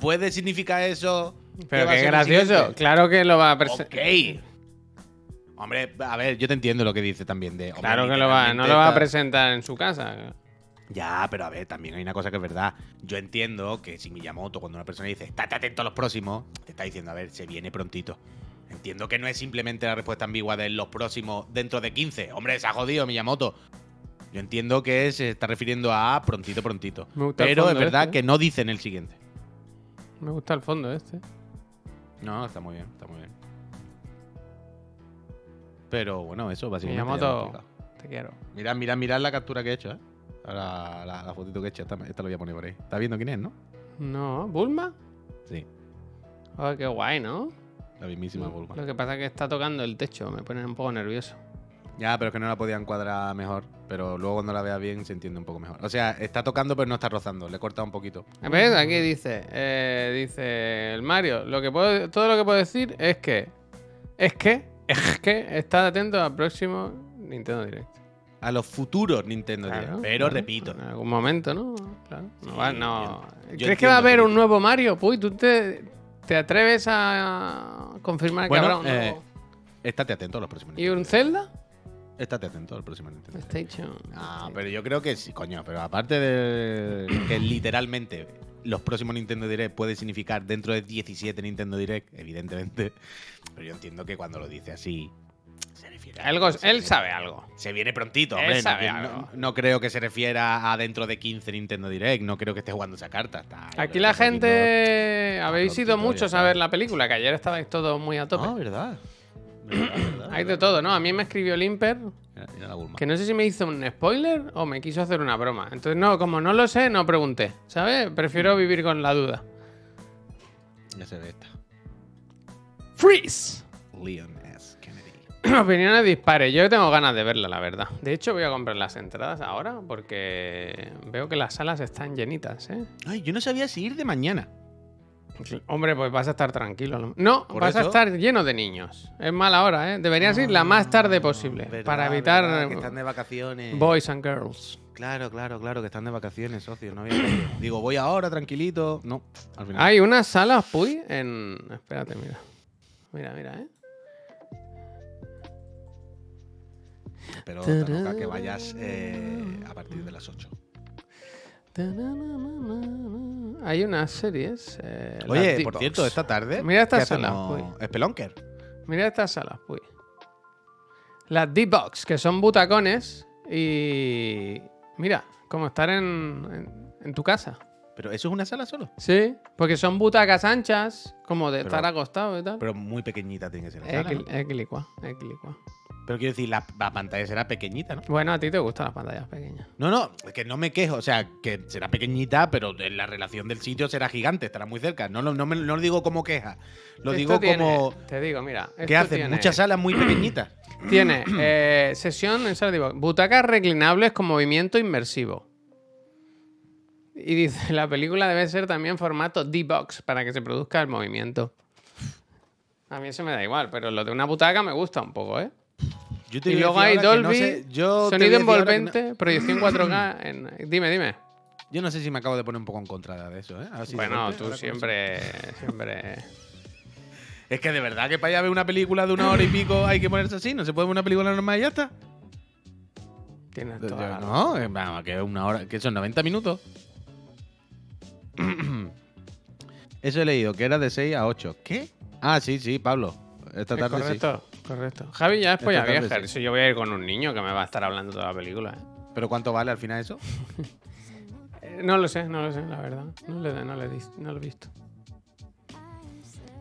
¿Puede significar eso? Pero qué gracioso. Claro que lo va a presentar. Ok. Hombre, a ver, yo te entiendo lo que dice también de. hombre, Claro que lo va, no lo va a presentar en su casa. Ya, pero a ver, también hay una cosa que es verdad. Yo entiendo que si Miyamoto, cuando una persona dice, estate atento a los próximos, te está diciendo, a ver, se viene prontito. Entiendo que no es simplemente la respuesta ambigua de los próximos dentro de 15. Hombre, se ha jodido Miyamoto. Yo entiendo que se está refiriendo a prontito, prontito. Me gusta el Pero es verdad este. que no dicen el siguiente. Me gusta el fondo este. No, está muy bien, está muy bien. Pero bueno, eso básicamente. Miyamoto, te quiero. Mirad, mirad, mirad la captura que he hecho, ¿eh? La, la fotito que he hecho, esta, esta lo voy a poner por ahí. ¿Estás viendo quién es, no? No, ¿Bulma? Sí, Oh, qué guay, ¿no? la mismísima Bulma. Lo que pasa es que está tocando el techo, me pone un poco nervioso. Ya, pero es que no la podía encuadrar mejor. Pero luego cuando la veas bien se entiende un poco mejor. O sea, está tocando pero no está rozando. Le he cortado un poquito. ¿Ves? Aquí dice, eh, dice el Mario, lo que puedo, todo lo que puedo decir es que, es que, es que, estad atento al próximo Nintendo Direct. A los futuros Nintendo Claro, Direct. Pero claro. repito. En algún momento, ¿no? Claro. No, va- no. ¿Crees que va a haber un nuevo Mario? Puy, ¿tú te, te atreves a confirmar que habrá un eh, nuevo? Estate atento a los próximos ¿Y un Zelda? Estate atento a los próximos Nintendo. PlayStation. Ah, pero yo creo que sí, coño. Pero aparte de que literalmente los próximos Nintendo Direct puede significar dentro de 17 Nintendo Direct, evidentemente. Pero yo entiendo que cuando lo dice así, se refiere a Algo, que se él sabe algo. Se viene prontito, hombre. No, sabe que- algo. no- no creo que se refiera a dentro de 15 Nintendo Direct. No creo que esté jugando esa carta. Está- Aquí la gente. Habéis ido muchos a ver la película, que ayer estabais todos muy a tope. Ah, verdad. Verdad, verdad, Hay de todo, ¿no? A mí me escribió Limper, que no sé si me hizo un spoiler o me quiso hacer una broma. Entonces, no, como no lo sé, no pregunté, ¿sabes? Prefiero vivir con la duda. Ya se ve esta. Freeze. Leon. Opiniones dispares. Yo tengo ganas de verla, la verdad. De hecho, voy a comprar las entradas ahora porque veo que las salas están llenitas, ¿eh? Ay, yo no sabía si ir de mañana. Hombre, pues vas a estar tranquilo. ¿no? Por vas a estar lleno de niños. Es mala hora, ¿eh? Deberías ir la más tarde posible Verdad, para evitar verdad, que están de vacaciones. boys and girls. Claro, claro, claro, que están de vacaciones, socio. No había. Digo, voy ahora, tranquilito. No, al final. Hay unas salas, Puy, en... Espérate, mira. Mira, mira, ¿eh? Pero toca que vayas eh, a partir de las 8. Hay unas series. eh, Oye, por cierto, esta tarde. Mira esta ¿qué sala? Spelunker. Mira estas salas, Puy. Las D-Box, que son butacones y... Mira, como estar en, en, en tu casa. Pero eso es una sala solo. Sí, porque son butacas anchas, como de Pero- estar acostado y tal. Pero muy pequeñita tiene que ser la sala. ¿no? Equilicua, equilicua. Pero quiero decir, la, la pantalla será pequeñita, ¿no? Bueno, a ti te gustan las pantallas pequeñas. No, no, que no me quejo. O sea, que será pequeñita, pero en la relación del sitio será gigante, estará muy cerca. No, lo- no, me- no lo digo como queja. Lo Esto digo tiene- como. Te digo, mira. ¿Qué hacen? tiene- Muchas salas muy pequeñitas. Tiene eh, sesión en sala de box, butacas reclinables con movimiento inmersivo. Y dice, la película debe ser también formato D-Box para que se produzca el movimiento. A mí eso me da igual, pero lo de una butaca me gusta un poco, ¿eh? Yo te Y luego hay que no Dolby, sé- yo sonido no- envolvente, proyección 4K. en- Dime, dime. Yo no sé si me acabo de poner un poco en contra de eso, ¿eh? Si bueno, tú siempre, siempre... Es que de verdad que para ir a ver una película de una hora y pico hay que ponerse así. No se puede ver una película normal y ya está. Tienes Yo- toda la no, eh, vamos, que una hora, que son 90 minutos. Eso he leído, que era de 6 a 8. ¿Qué? Ah, sí, sí, Pablo. Esta Es tarde sí. correcto, correcto. Javi ya es polla vieja. sí. Si yo voy a ir con un niño que me va a estar hablando toda la película. ¿eh? ¿Pero cuánto vale al final eso? Eh, No lo sé, no lo sé, la verdad. No lo, no he, vis- no lo he visto.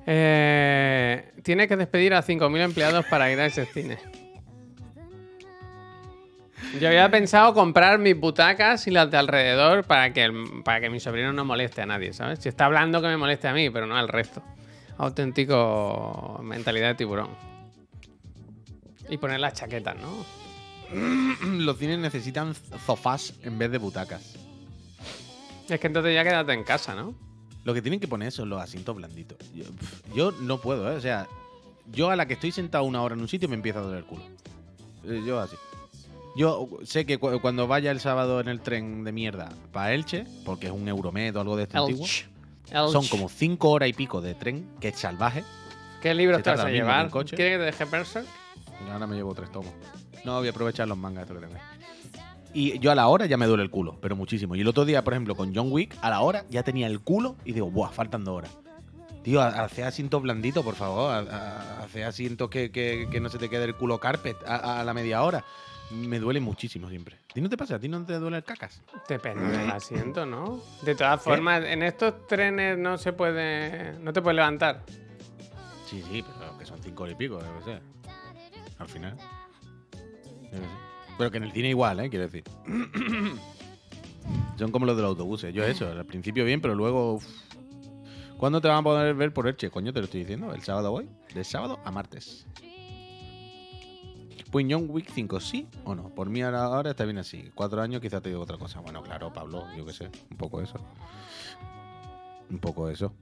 Eh, tiene que despedir a 5.000 empleados para ir a ese cine. Yo había pensado comprar mis butacas y las de alrededor para que, el- para que mi sobrino no moleste a nadie, ¿sabes? Si está hablando que me moleste a mí, pero no al resto. Auténtico mentalidad de tiburón. Y poner las chaquetas, ¿no? Los cines necesitan sofás en vez de butacas. Es que entonces ya quédate en casa, ¿no? Lo que tienen que poner son los asientos blanditos. Yo, yo no puedo, ¿eh? O sea, yo a la que estoy sentado una hora en un sitio me empieza a doler el culo. Eh, Yo así. Yo sé que cu- cuando vaya el sábado en el tren de mierda para Elche, porque es un Euromed o algo de este antiguo, Elch. son como cinco horas y pico de tren, que es salvaje. ¿Qué libros Se te vas a llevar? ¿Quieres que te deje Berserk? Ahora me llevo tres tomos. No, voy a aprovechar los mangas estos que tengo. Y yo a la hora ya me duele el culo, pero muchísimo. Y el otro día, por ejemplo, con John Wick, a la hora ya tenía el culo y digo, buah, faltan dos horas. Tío, ha- hace asientos blanditos, por favor. ha- ha- Hace asientos que, que- que no se te quede el culo carpet a, a la media hora. Me duele muchísimo siempre. ¿A ti no te pasa? ¿A ti no te duele el cacas? Depende del asiento, ¿no? De todas formas, en estos trenes no se puede. No te puedes levantar. Sí, sí, pero que son cinco horas y pico, qué sé. Al final. Pero que en el cine igual, ¿eh? Quiero decir. Son como los de los autobuses. Yo eso, al principio bien, pero luego... uf. ¿Cuándo te van a poder ver por Elche? Coño, te lo estoy diciendo. El sábado voy. De sábado a martes. John Wick 5, ¿sí o no? Por mí ahora, ahora está bien así. Cuatro años quizá te digo otra cosa. Bueno, claro, Pablo, yo qué sé. Un poco eso. Un poco eso.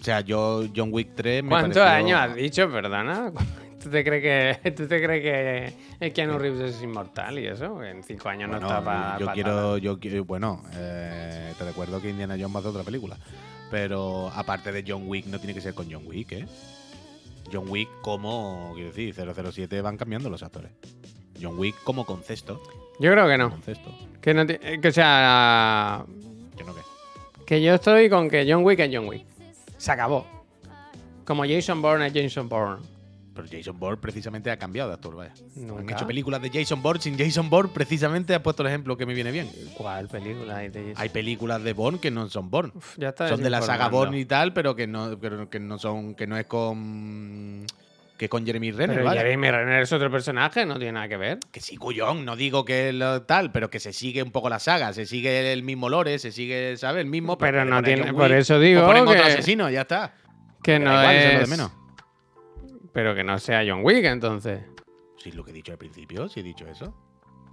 O sea, yo John Wick 3 me ¿Cuántos pareció- años has dicho, perdona? ¿Tú te crees que, ¿tú te crees que Keanu Reeves es inmortal y eso? En cinco años Bueno, no está para. yo quiero, yo quiero, bueno, eh, te recuerdo que Indiana Jones va a hacer otra película, pero aparte de John Wick no tiene que ser con John Wick, ¿eh? John Wick como, quiero decir, 007 van cambiando los actores. John Wick como concepto, Yo creo que no. concepto, Que, no eh, que o sea. que no que. Que yo estoy con que John Wick es John Wick. Se acabó. Como Jason Bourne es Jason Bourne. Pero Jason Bourne precisamente ha cambiado de actor, vaya. Han Nunca. hecho películas de Jason Bourne sin Jason Bourne, precisamente has puesto el ejemplo que me viene bien. ¿Cuál película hay de Jason? Hay películas de Bourne que no son Bourne. Uf, ya está son de la saga. Bourne y tal, pero que no, pero que no son, que no es con que con Jeremy Renner, Pero. Jeremy Renner es otro personaje, no tiene nada que ver. Que sí, cuyón, no digo que lo tal, pero que se sigue un poco la saga, se sigue el mismo lore, se sigue, ¿sabes? El mismo. Pero no ponen a tiene- por eso digo o ponen otro que- asesino, ya está. Que no igual, eso es lo de es. menos. Pero que no sea John Wick, entonces. Sí, lo que he dicho al principio, sí he dicho eso.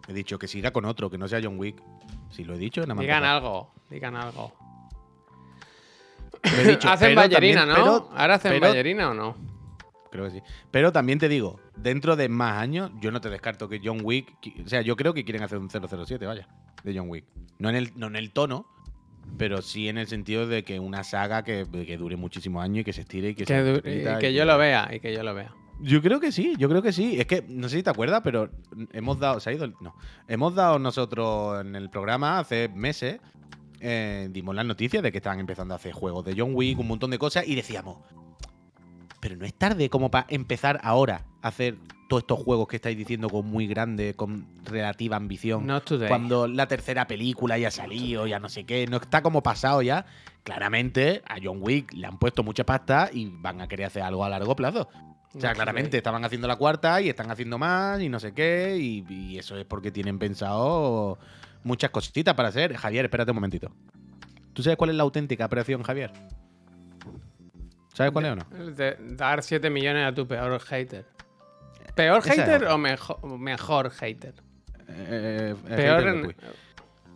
He dicho que siga con otro, que no sea John Wick. Sí, lo he dicho, nada más. Digan algo, digan algo. Lo he dicho, hacen ballerina, también- ¿no? pero- Ahora hacen pero- ballerina o no. Creo que sí. Pero también te digo, dentro de más años, yo no te descarto que John Wick. O sea, yo creo que quieren hacer un 007, vaya, de John Wick. No en el, no en el tono, pero sí en el sentido de que una saga que, que dure muchísimos años y que se estire y que, Que, se y y que yo lo vea, y que yo lo vea. Yo creo que sí, yo creo que sí. Es que no sé si te acuerdas, pero hemos dado. ¿Se ha ido? No. Hemos dado nosotros en el programa hace meses. eh, dimos las noticias de que estaban empezando a hacer juegos de John Wick, un montón de cosas, y decíamos. Pero no es tarde como para empezar ahora a hacer todos estos juegos que estáis diciendo con muy grande, con relativa ambición. Not today. Cuando la tercera película ya ha salido, ya no sé qué, no está como pasado ya. Claramente a John Wick le han puesto mucha pasta y van a querer hacer algo a largo plazo. O sea, Not claramente today. estaban haciendo la cuarta y están haciendo más y no sé qué. Y, y eso es porque tienen pensado muchas cositas para hacer. Javier, espérate un momentito. ¿Tú sabes cuál es la auténtica operación, Javier? ¿Sabes cuál es o no? De- dar 7 millones a tu peor hater. ¿Peor Esa es hater o mejor, mejor hater? Eh, eh, Peor hater en-.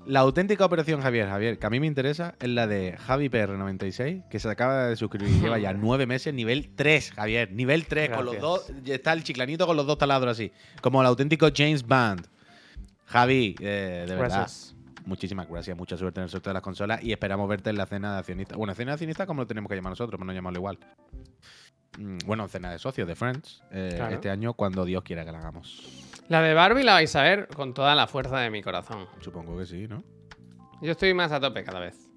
La auténtica operación, Javier, Javier, que a mí me interesa, es la de Javi PR96, que se acaba de suscribir. Lleva ya nueve meses, nivel 3, Javier. Nivel 3, con los dos. Está el chiclanito con los dos taladros así. Como el auténtico James Bond. Javi, eh, de verdad. Gracias. Muchísimas gracias, mucha suerte en el sorteo de las consolas y esperamos verte en la cena de accionistas. Bueno, cena de accionistas como lo tenemos que llamar nosotros, pero no llamarlo igual. Mm, Bueno, cena de socios, de Friends, eh, Claro. este año cuando Dios quiera que la hagamos. La de Barbie la vais a ver con toda la fuerza de mi corazón. Supongo que sí, ¿no? Yo estoy más a tope cada vez.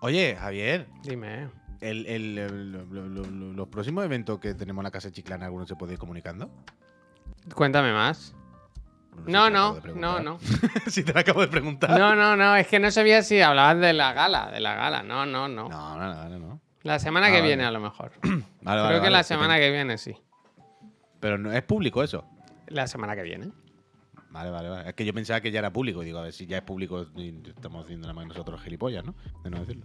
Oye, Javier, Dime, el- el- el- lo- lo- lo- los próximos eventos que tenemos en la Casa Chiclana, ¿alguno se puede ir comunicando? Cuéntame más. No, no, de no, preguntar. no. si te lo acabo de preguntar. No, no, no. Es que no sabía si hablabas de la gala. De la gala. No, no, no. No, no, no, no, no. La semana Ah, que vale. viene, a lo mejor. Vale, Creo vale, que la semana que viene sí. Pero no es público eso. La semana que viene. Vale, vale, vale. Es que yo pensaba que ya era público. Digo, a ver si ya es público estamos haciendo nada más nosotros gilipollas, ¿no? De no decirlo.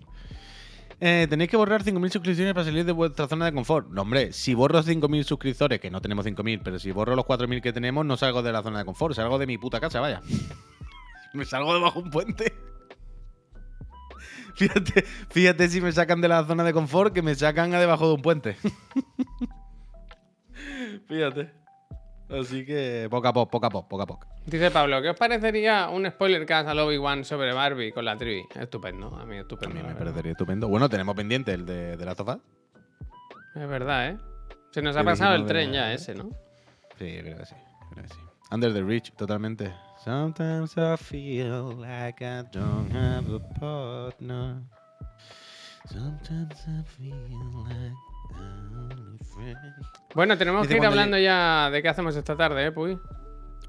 Eh, tenéis que borrar 5.000 suscripciones para salir de vuestra zona de confort. No, hombre, si borro 5.000 suscriptores, que no tenemos 5.000, pero si borro los 4.000 que tenemos, no salgo de la zona de confort, salgo de mi puta casa, vaya. me salgo debajo de un puente. Fíjate, fíjate si me sacan de la zona de confort, que me sacan a debajo de un puente. fíjate. Así que poco a poco, poco a poco, poco a poco. Dice Pablo, ¿qué os parecería un spoiler cast al Obi-Wan sobre Barbie con la trivi? Estupendo, a mí A estupendo. mí la me parecería estupendo. Bueno, tenemos pendiente el de, de la Us. Es verdad, ¿eh? Se nos ha pasado el de- tren ya ese, ¿no? Sí, creo que sí. creo que sí. Under the Reach, totalmente. Sometimes I feel like I don't have a partner. Sometimes I feel like I'm only friend. Bueno, tenemos que ir hablando ya de qué hacemos esta tarde, ¿eh, Puy?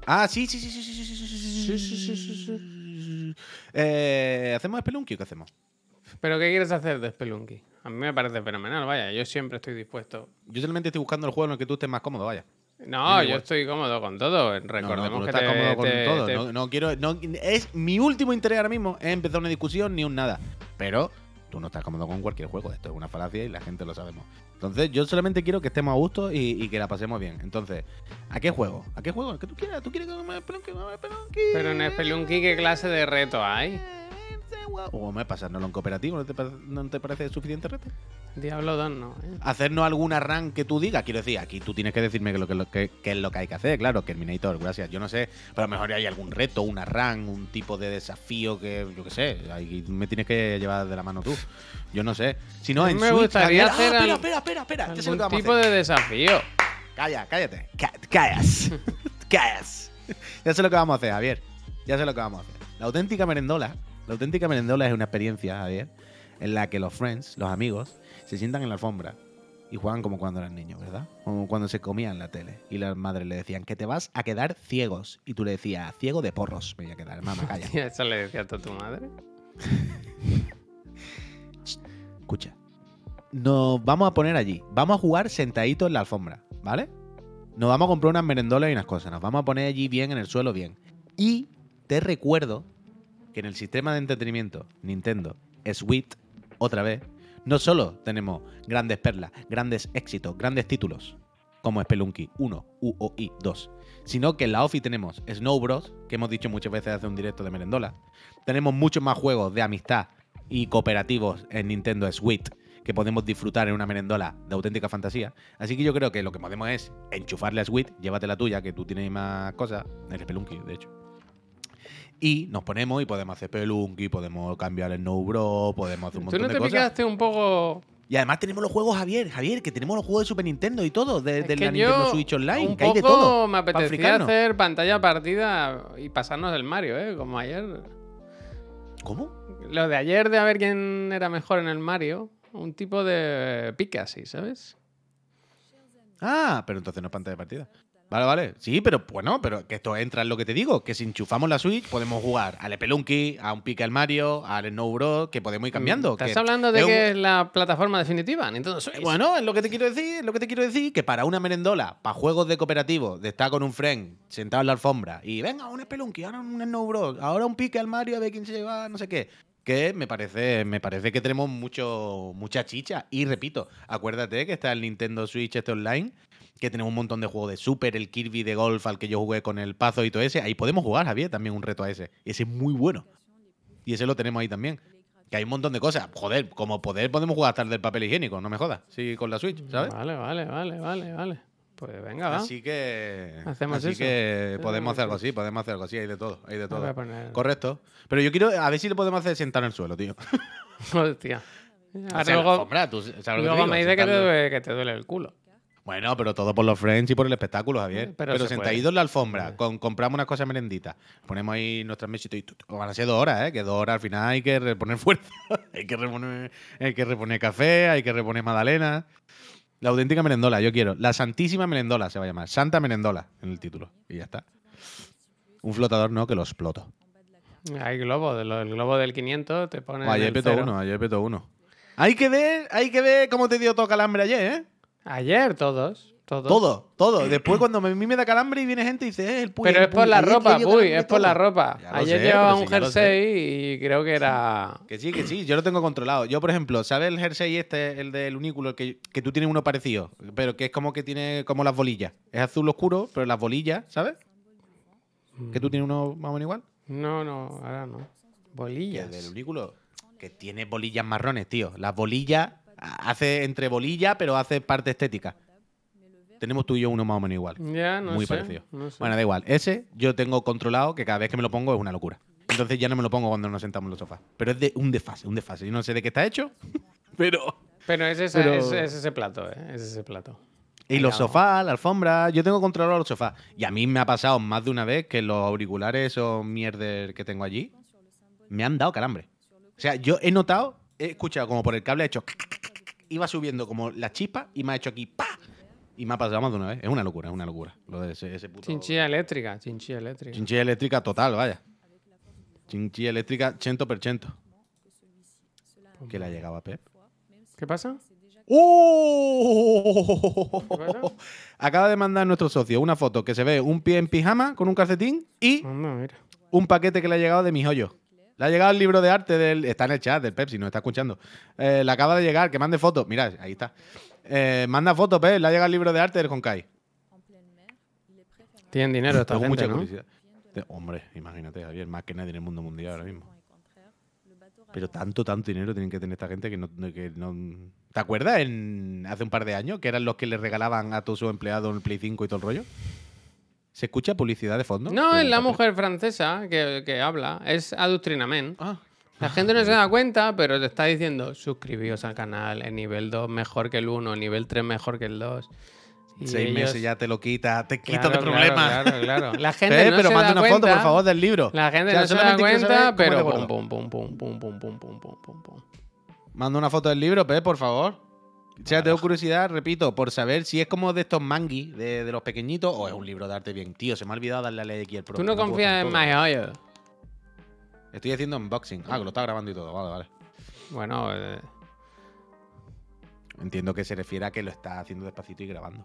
Ah, sí, sí, sí, sí, sí, sí, sí, sí, sí, sí, sí, sí, sí. Eh, ¿Hacemos Spelunky o qué hacemos? ¿Pero qué quieres hacer de Spelunky? A mí me parece fenomenal, vaya. Yo siempre estoy dispuesto. Yo solamente estoy buscando el juego en el que tú estés más cómodo, vaya. No, yo estoy cómodo con todo. No, no, Recordemos tú no que estás te, cómodo con te- todo. No, no quiero. No, es mi último interés ahora mismo es empezar una discusión ni un nada. Pero tú no estás cómodo con cualquier juego. Esto es una falacia y la gente lo sabemos. Entonces, yo solamente quiero que estemos a gusto y, y que la pasemos bien. Entonces, ¿a qué juego? ¿A qué juego? ¿El que tú quieras? ¿Tú quieres que me a. Pero en Spelunky, ¿qué clase de reto hay? O me pasándolo en cooperativo, ¿no te, no te parece suficiente reto? Diablo 2 no, ¿eh? Hacernos alguna run que tú digas, quiero decir, aquí tú tienes que decirme qué es lo que, lo que- qué es lo que hay que hacer, claro, Terminator, gracias. Yo no sé, pero a lo mejor hay algún reto, una run, un tipo de desafío que, yo qué sé, ahí me tienes que llevar de la mano tú. Yo no sé. Si no, en me Switch, gustaría hacer ¡Ah, al- espera, espera, espera, sé lo que Algún a tipo hacer. de desafío. Calla, cállate. Ca- callas. callas. ya sé lo que vamos a hacer, Javier. Ya sé lo que vamos a hacer. La auténtica merendola La auténtica merendola es una experiencia, Javier, en la que los friends, los amigos, se sientan en la alfombra y juegan como cuando eran niños, ¿verdad? Como cuando se comían la tele y las madres le decían que te vas a quedar ciegos. Y tú le decías, ciego de porros me voy a quedar, mamá, calla. Eso le decía a tu madre. Escucha. Nos vamos a poner allí. Vamos a jugar sentaditos en la alfombra, ¿vale? Nos vamos a comprar unas merendolas y unas cosas. Nos vamos a poner allí bien en el suelo, bien. Y te recuerdo que en el sistema de entretenimiento Nintendo Switch, otra vez, no solo tenemos grandes perlas, grandes éxitos, grandes títulos, como Spelunky 1, UOI 2, sino que en la OFI tenemos Snow Bros, que hemos dicho muchas veces hace un directo de merendola. Tenemos muchos más juegos de amistad y cooperativos en Nintendo Switch que podemos disfrutar en una merendola de auténtica fantasía. Así que yo creo que lo que podemos es enchufarle a Switch, llévate la tuya, que tú tienes más cosas, el Spelunky, de hecho. Y nos ponemos y podemos hacer Spelunky, podemos cambiar el No Bro, podemos hacer un ¿Tú montón no de te cosas. quedaste un poco Y además tenemos los juegos, Javier, Javier, que tenemos los juegos de Super Nintendo y todo, de, de la Nintendo yo Switch Online, un que hay de poco todo. me apetecía hacer pantalla partida y pasarnos del Mario, ¿eh? Como ayer. ¿Cómo? Lo de ayer de a ver quién era mejor en el Mario. Un tipo de pique así, ¿sabes? Ah, pero entonces no es pantalla partida. Vale, vale. Sí, pero bueno, pero que esto entra en lo que te digo, que si enchufamos la Switch podemos jugar al Spelunky, a un pique al Mario, al Snow Bros, que podemos ir cambiando. ¿Estás que hablando de es un- que es la plataforma definitiva? Nintendo Switch. Bueno, es lo que te quiero decir, es lo que te quiero decir, que para una merendola, para juegos de cooperativo, de estar con un friend sentado en la alfombra y venga, un Spelunky, ahora un Snow Bros, ahora un pique al Mario, a ver quién se lleva, no sé qué. Que me parece, me parece que tenemos mucho, mucha chicha. Y repito, acuérdate que está el Nintendo Switch este online, que tenemos un montón de juegos de Super, el Kirby de golf al que yo jugué con el Pazo y todo ese. Ahí podemos jugar, Javier, también un reto a ese. Ese es muy bueno. Y ese lo tenemos ahí también. Que hay un montón de cosas. Joder, como poder podemos jugar hasta el del papel higiénico, no me jodas. Sí, con la Switch, ¿sabes? Vale, vale, vale, vale, vale. Pues venga, va. Así que. Hacemos así eso. que podemos hacer algo así, podemos hacer algo así, hay de todo, hay de todo. poner- Correcto. Pero yo quiero, a ver si lo podemos hacer sentar en el suelo, tío. Hostia. Ahora O sea, luego alfombra, tú me dice que te, duele, que te duele el culo. Bueno, pero todo por los friends y por el espectáculo, Javier. Pero Pero, se sentaditos en la alfombra, con, compramos unas cosas merenditas, ponemos ahí nuestras mesitas y tu- tu- van a ser dos horas, ¿eh? Que dos horas al final hay que reponer fuerza, hay que reponer, hay que reponer café, hay que reponer magdalena. La auténtica merendola, yo quiero. La Santísima Merendola se va a llamar. Santa Merendola en el título. Y ya está. Un flotador no, que lo exploto. Hay globo, de lo- el globo del 500 te pone. Ayer petó uno, ayer petó uno. Hay que ver, hay que ver cómo te dio todo calambre ayer, ¿eh? Ayer todos. Todos. Todo, todo. Después cuando a mí me da calambre y viene gente y dice, eh, el puy, Pero el es por puy. la ropa, Puy, es por la ropa. Ayer sé, llevaba un jersey y creo que era. Que sí, que sí, yo lo tengo controlado. Yo, por ejemplo, ¿sabes el jersey este, el del unículo, que, que tú tienes uno parecido? Pero que es como que tiene como las bolillas. Es azul oscuro, pero las bolillas, ¿sabes? Que tú tienes uno más o menos igual. No, no, ahora no. Bolillas. el del unículo, que tiene bolillas marrones, tío. Las bolillas, hace entre bolilla, pero hace parte estética. Tenemos tú y yo uno más o menos igual. Ya, no Muy sé. parecido. no sé. Bueno, da igual. Ese yo tengo controlado que cada vez que me lo pongo es una locura. Entonces ya no me lo pongo cuando nos sentamos en los sofás. Pero es de un desfase, un desfase. Yo no sé de qué está hecho, pero... Pero es, esa- Pero- es- es ese plato, ¿eh? Es ese plato. Y los sofás, la alfombra, yo tengo controlado los sofás. Y a mí me ha pasado más de una vez que los auriculares o mierder que tengo allí me han dado calambre. O sea, yo he notado, he escuchado como por el cable ha hecho... Iba subiendo como la chispa y me ha hecho aquí ¡pa! Y me ha pasado más de una vez. Es una locura, es una locura. Lo de ese, ese puto... Chinchilla eléctrica, chinchilla eléctrica. Chinchilla eléctrica total, vaya. Chinchilla eléctrica 100%. Que le ha llegado a Pep. ¿Qué pasa? ¡Oh! ¿Qué pasa? Acaba de mandar nuestro socio una foto que se ve un pie en pijama con un calcetín y un paquete que le ha llegado de mi joyo. Le ha llegado el libro de arte del. Está en el chat del Pep, si nos está escuchando. Eh, le acaba de llegar, que mande fotos. Mira, ahí está. Eh, manda fotos, Pep. Le ha llegado el libro de arte del Honkai. Tienen dinero esta gente, mucha ¿no? curiosidad. Hombre, imagínate, Javier, más que nadie en el mundo mundial ahora mismo. Pero tanto, tanto dinero tienen que tener esta gente que no, que no... ¿Te acuerdas en hace un par de años que eran los que le regalaban a todos sus empleados el Play 5 y todo el rollo? ¿Se escucha publicidad de fondo? No, es la mujer francesa que, que habla. Es adoctrinamiento. Ah, La gente no se da cuenta, pero te está diciendo suscribíos al canal, el nivel 2 mejor que el 1, el nivel 3 mejor que el 2. Y Seis ellos- meses ya te lo quita, te quita Claro, de problemas. Claro, claro. La gente no pero se manda da una foto, cuenta. por favor, del libro. La gente O sea, no se da cuenta, pero pum, pum, pum, pum, pum, pum, pum, pum, pum, pum, pum. Manda una foto del libro, Pep, por favor. O sea, tengo curiosidad, repito, por saber si es como de estos manguis de, de los pequeñitos o es un libro de arte bien. Tío, se me ha olvidado darle a leer aquí el pro. Tú no confías en. My Hoyo. Estoy haciendo unboxing. Ah, que lo está grabando y todo. Vale, vale. Bueno, eh, Entiendo que se refiere a que lo está haciendo despacito y grabando.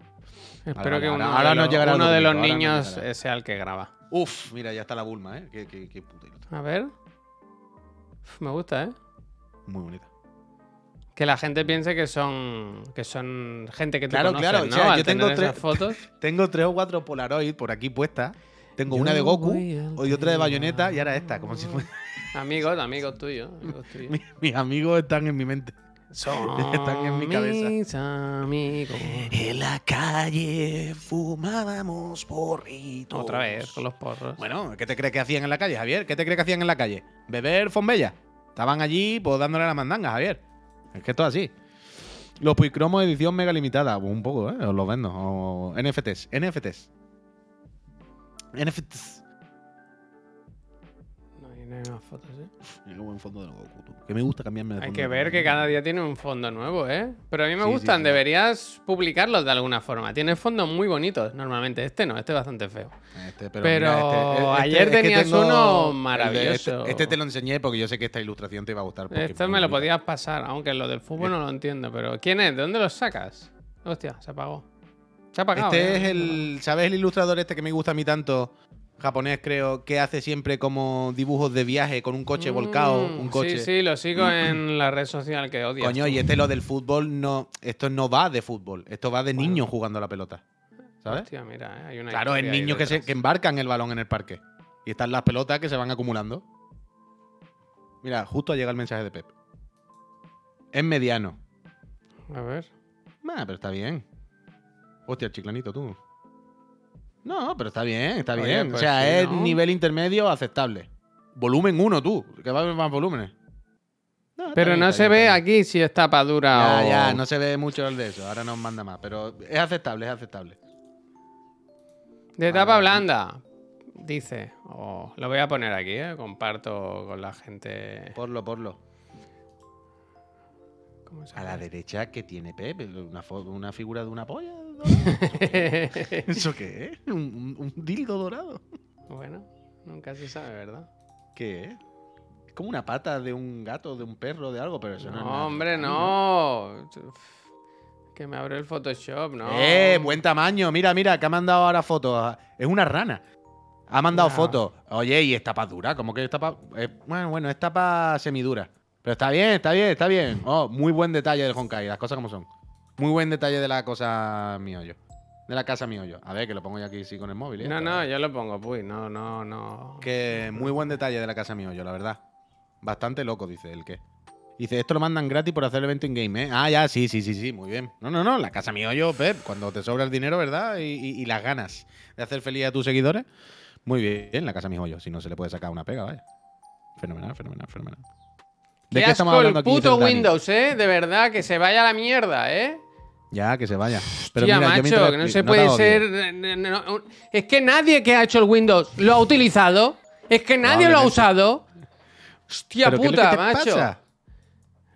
espero vale, que ahora- uno, ahora de, nos los, uno de los niños llegará. eh, sea el que graba. Uf, mira, ya está la Bulma, ¿eh? Qué, qué, qué puta. A ver. Uf, Me gusta, ¿eh? Muy bonita. Que la gente piense que son que son gente que tú Claro, conoces, claro, ¿no? o sea, Al yo tengo tres- fotos. Tengo tres o cuatro Polaroid por aquí puestas. Tengo una de Goku y otra de. Bayonetta y ahora esta, como si fuera. Amigos, amigos tuyos. Amigos tuyos. Mi- Mis amigos están en mi mente. Son están en mi cabeza. mis amigos. En la calle fumábamos porritos. Otra vez con los porros. Bueno, ¿qué te crees que hacían en la calle, Javier? ¿Qué te crees que hacían en la calle? ¿Beber Fonbella? Estaban allí, pues dándole la mandanga, Javier. Es que esto es así. Los Puicromos edición mega limitada. Un poco, ¿eh? Os los vendo. O NFTs. NFTs. NFTs. Hay hay más fotos, ¿eh? Buen fondo de Goku, tú. Que me gusta cambiarme de Hay fondo. que ver que cada día tiene un fondo nuevo, ¿eh? Pero a mí me Sí, gustan, sí. deberías publicarlos de alguna forma. Tiene fondos muy bonitos normalmente. Este no, este es bastante feo. Este, Pero mira, ayer es que tenías tengo uno el de- maravilloso. Este, este te lo enseñé porque yo sé que esta ilustración te iba a gustar. porque Esto es me lo podías pasar, aunque lo del fútbol no lo entiendo. Pero ¿quién es? ¿De dónde los sacas? Hostia, se apagó. Se ha apagado. Este ¿eh? es el. ¿Sabes el ilustrador este que me gusta a mí tanto? Japonés, creo, que hace siempre como dibujos de viaje con un coche volcado. Mm, Un coche. Sí, sí, lo sigo en la red social que odias. Coño, y este lo del fútbol no. Esto no va de fútbol. Esto va de niños jugando a la pelota. ¿Sabes? Hostia, mira, eh, hay una Claro, es niños que, se, que embarcan el balón en el parque. Y están las pelotas que se van acumulando. Mira, justo llega el mensaje de Pep. Es mediano. A ver. Nah, pero está bien. Hostia, el chiclanito, tú. No, pero está bien, está Oye, bien. pues o sea, sí, es ¿no? nivel intermedio aceptable. Volumen 1, tú, que va a haber más volúmenes. No, Pero bien, no se bien, ve aquí si es tapa dura Ya, o. ya, no se ve mucho el de eso. Ahora nos manda más. Pero es aceptable, es aceptable. De Vale, tapa blanda. Dice. Oh, lo voy a poner aquí, ¿eh? Comparto con la gente. Porlo, porlo. ¿Cómo se A la derecha, que tiene Pep? Una, una figura de una polla. Bueno, ¿Eso qué es? ¿Un, un- un dildo dorado? nunca se sabe, ¿verdad? ¿Qué es? Es como una pata de un gato, de un perro, de algo, pero eso no, es nada hombre, extraño, no. Que me abre el Photoshop, ¿no? Eh, buen tamaño. Mira, mira, que ha mandado ahora fotos. Es una rana. Ha mandado Wow. fotos. Oye, y es tapa dura. ¿Cómo que es tapa? eh, bueno, bueno, es tapa semidura. Pero está bien, está bien, está bien. Oh, muy buen detalle del Honkai, las cosas como son. Muy buen detalle de la cosa miollo. De la casa miollo. A ver, que lo pongo yo aquí sí con el móvil. ¿eh? No, no, yo lo pongo, pues. No, no, no. Que muy buen detalle de la casa miollo, la verdad. Bastante loco, dice el que. Dice, esto lo mandan gratis por hacer el evento in-game, ¿eh? Ah, ya, sí, sí, sí, sí, muy bien. No, no, no, la casa miollo, Pep, cuando te sobra el dinero, ¿verdad? Y, y- y las ganas de hacer feliz a tus seguidores. Muy bien, la casa miollo, si no se le puede sacar una pega, vaya. Fenomenal, fenomenal, fenomenal. Qué asco el puto Windows, ¿eh? De verdad, que se vaya a la mierda, ¿eh? Ya, que se vaya. Pero Tía, mira, macho, que no se puede ser. no, no, no, es que nadie que ha hecho el Windows lo ha utilizado. Es que nadie lo ha usado. Hostia ¿Pero qué puta, te macho. pasa?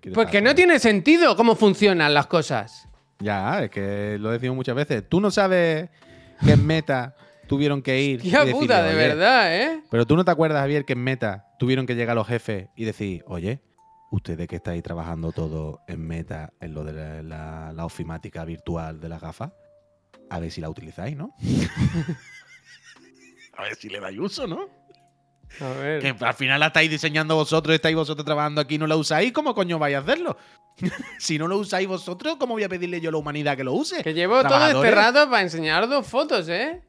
¿Qué te Pues que no tiene sentido cómo funcionan las cosas. Ya, es que lo decimos muchas veces. Tú no sabes que en Meta tuvieron que ir. y decirle, puta, de "Oye, verdad, ¿eh? Pero tú no te acuerdas, Javier, que en Meta tuvieron que llegar los jefes y decir, oye, ustedes que estáis trabajando todo en Meta, en lo de la, la- la ofimática virtual de las gafas, a ver si la utilizáis, ¿no? a ver si le dais uso, ¿no? A ver. Que al final la estáis diseñando vosotros, estáis vosotros trabajando aquí y no la usáis, ¿cómo coño vais a hacerlo? si no lo usáis vosotros, ¿cómo voy a pedirle yo a la humanidad que lo use? Que llevo todo este Trabajadores. rato para enseñar dos fotos, ¿eh?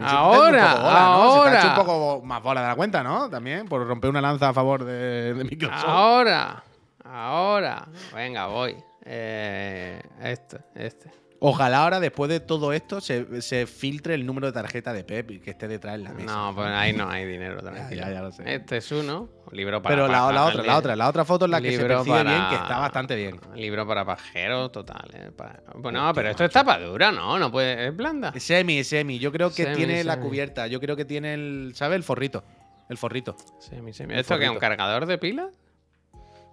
Ahora, bola, ¿no? Se te ha hecho un ahora. poco más bola de la cuenta, ¿no? También, por romper una lanza a favor de, de Microsoft. Ahora. Ahora. Venga, voy. Eh, este, este. Ojalá ahora, después de todo esto, se, se filtre el número de tarjeta de Pep y que esté detrás en la mesa. No, pues ahí no hay dinero. tranquilo. ya, ya lo sé. Este es uno. Libro para Pero la, otra, la otra, la otra foto es la que se percibe bien, que está bastante bien. Libro para pajeros, total. eh, para- Bueno, pero esto es tapa dura, ¿no? No puede. Es blanda. Semi, semi. Yo creo que Semi, tiene la cubierta. Yo creo que tiene el, ¿sabes? El forrito. El forrito. Semi, semi. ¿Esto qué es? ¿Un cargador de pila?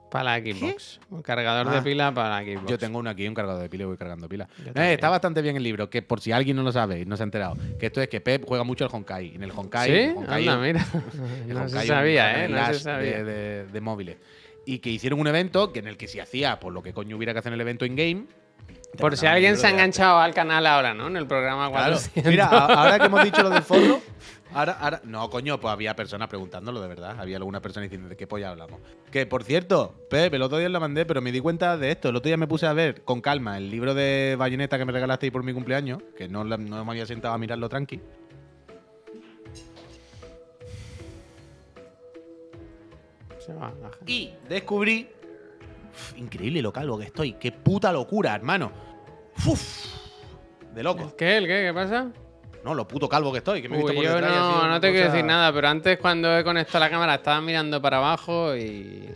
Para la Xbox. Un cargador de Ah. pila para la Xbox. Yo tengo uno aquí, un cargador de pila y voy cargando pila. Eh, está bastante bien el libro, que por si alguien no lo sabe y no se ha enterado, que esto es que Pep juega mucho al Honkai. En el Honkai, ¿Sí? el Honkai Anda, mira. el no se sabía, ¿eh? No se sabía. De, de- de móviles. Y que hicieron un evento que en el que se hacía, por lo que coño hubiera que hacer en el evento in-game. Por si alguien se ha enganchado al canal ahora, ¿no? En el programa Claro. 400. Mira, a- ahora que hemos dicho lo del forro, ahora, ahora. No, coño, pues había personas preguntándolo de verdad. Había alguna persona diciendo de qué polla hablamos. Que por cierto, Pep, el otro día lo mandé, pero me di cuenta de esto. El otro día me puse a ver con calma el libro de Bayonetta que me regalasteis por mi cumpleaños, que no, la- no me había sentado a mirarlo tranqui. Se va, la gente. Y descubrí. Uf, increíble lo calvo que estoy. Qué puta locura, hermano. Uf, de loco. ¿El qué? ¿El qué? ¿Qué pasa? No, lo puto calvo que estoy. Que me he visto Uy, por yo detrás y ha sido no, no te quiero cosa- decir nada, pero antes cuando he conectado la cámara estaba mirando para abajo y...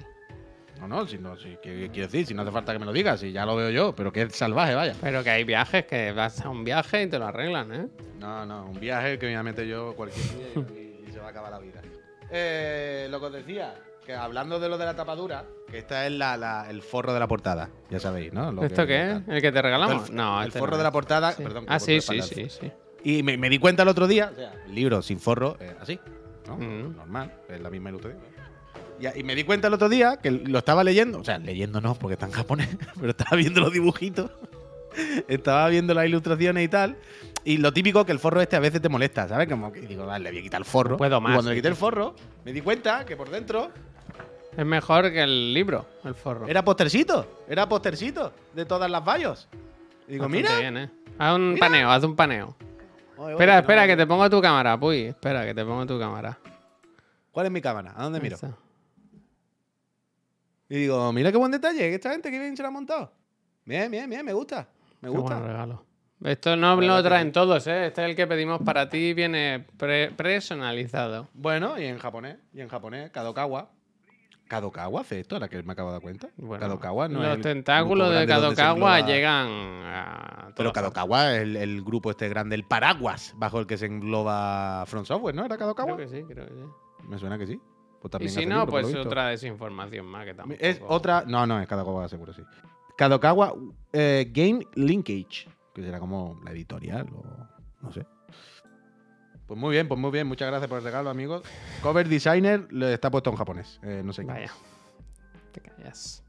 No, no, si no, si, ¿qué, qué quiero decir? Si no hace falta que me lo digas, si ya lo veo yo, pero que es salvaje, vaya. Pero que hay viajes que vas a un viaje y te lo arreglan, ¿eh? No, no, un viaje que me voy a meter yo cualquier día y, y se va a acabar la vida. Eh, lo que os decía, que hablando de lo de la tapadura, que esta es la, la- el forro de la portada, ya sabéis, ¿no? Lo ¿Esto que- qué es? ¿El que te regalamos? El- no, el este forro no de la es. portada, Sí. perdón. que Ah, sí, de sí, sí, sí. Y me, me di cuenta el otro día, o sea, el libro sin forro, eh, así, ¿no? Mm. Normal, es la misma ilustración. Y, y me di cuenta el otro día que lo estaba leyendo, o sea, leyendo no, porque está en japonés, pero estaba viendo los dibujitos, estaba viendo las ilustraciones y tal. Y lo típico que el forro este a veces te molesta, ¿sabes? Como que digo, vale, le voy a quitar el forro. No puedo Y más, cuando le quité el forro, me di cuenta que por dentro Es mejor que el libro, el forro. era postercito, era postercito de todas las vallos. Y digo, Bastante mira. bien, ¿eh? Haz un Mira. paneo, haz un paneo. Oye, oye, Espera, no, espera, que te pongo tu cámara, Puy. Espera, que te pongo tu cámara. ¿Cuál es mi cámara? ¿A dónde miro? Y digo, mira qué buen detalle, esta gente que bien se la ha montado. Bien, bien, bien, me gusta. Me Qué gusta. buen regalo. Esto no lo traen todos, ¿eh? Este es el que pedimos para ti, viene pre- personalizado. Bueno, y en japonés, y en japonés, Kadokawa. ¿Kadokawa hace esto? Ahora que me acabo de dar cuenta. Bueno, Kadokawa no los tentáculos de Kadokawa llegan a. Pero Kadokawa es el, el grupo este grande, el paraguas bajo el que se engloba Front Software, ¿no? ¿Era. Kadokawa? Creo que sí, creo que sí. Me suena que sí. Pues Y si no, libro, pues otra desinformación más que tampoco. Es otra. No, no, es Kadokawa, seguro sí. Kadokawa eh, Game Linkage, que será como la editorial o. No sé. Pues muy bien, pues muy bien. Muchas gracias por el regalo, amigos. Cover designer está puesto en japonés. eh, no sé qué. Vaya. Te callas.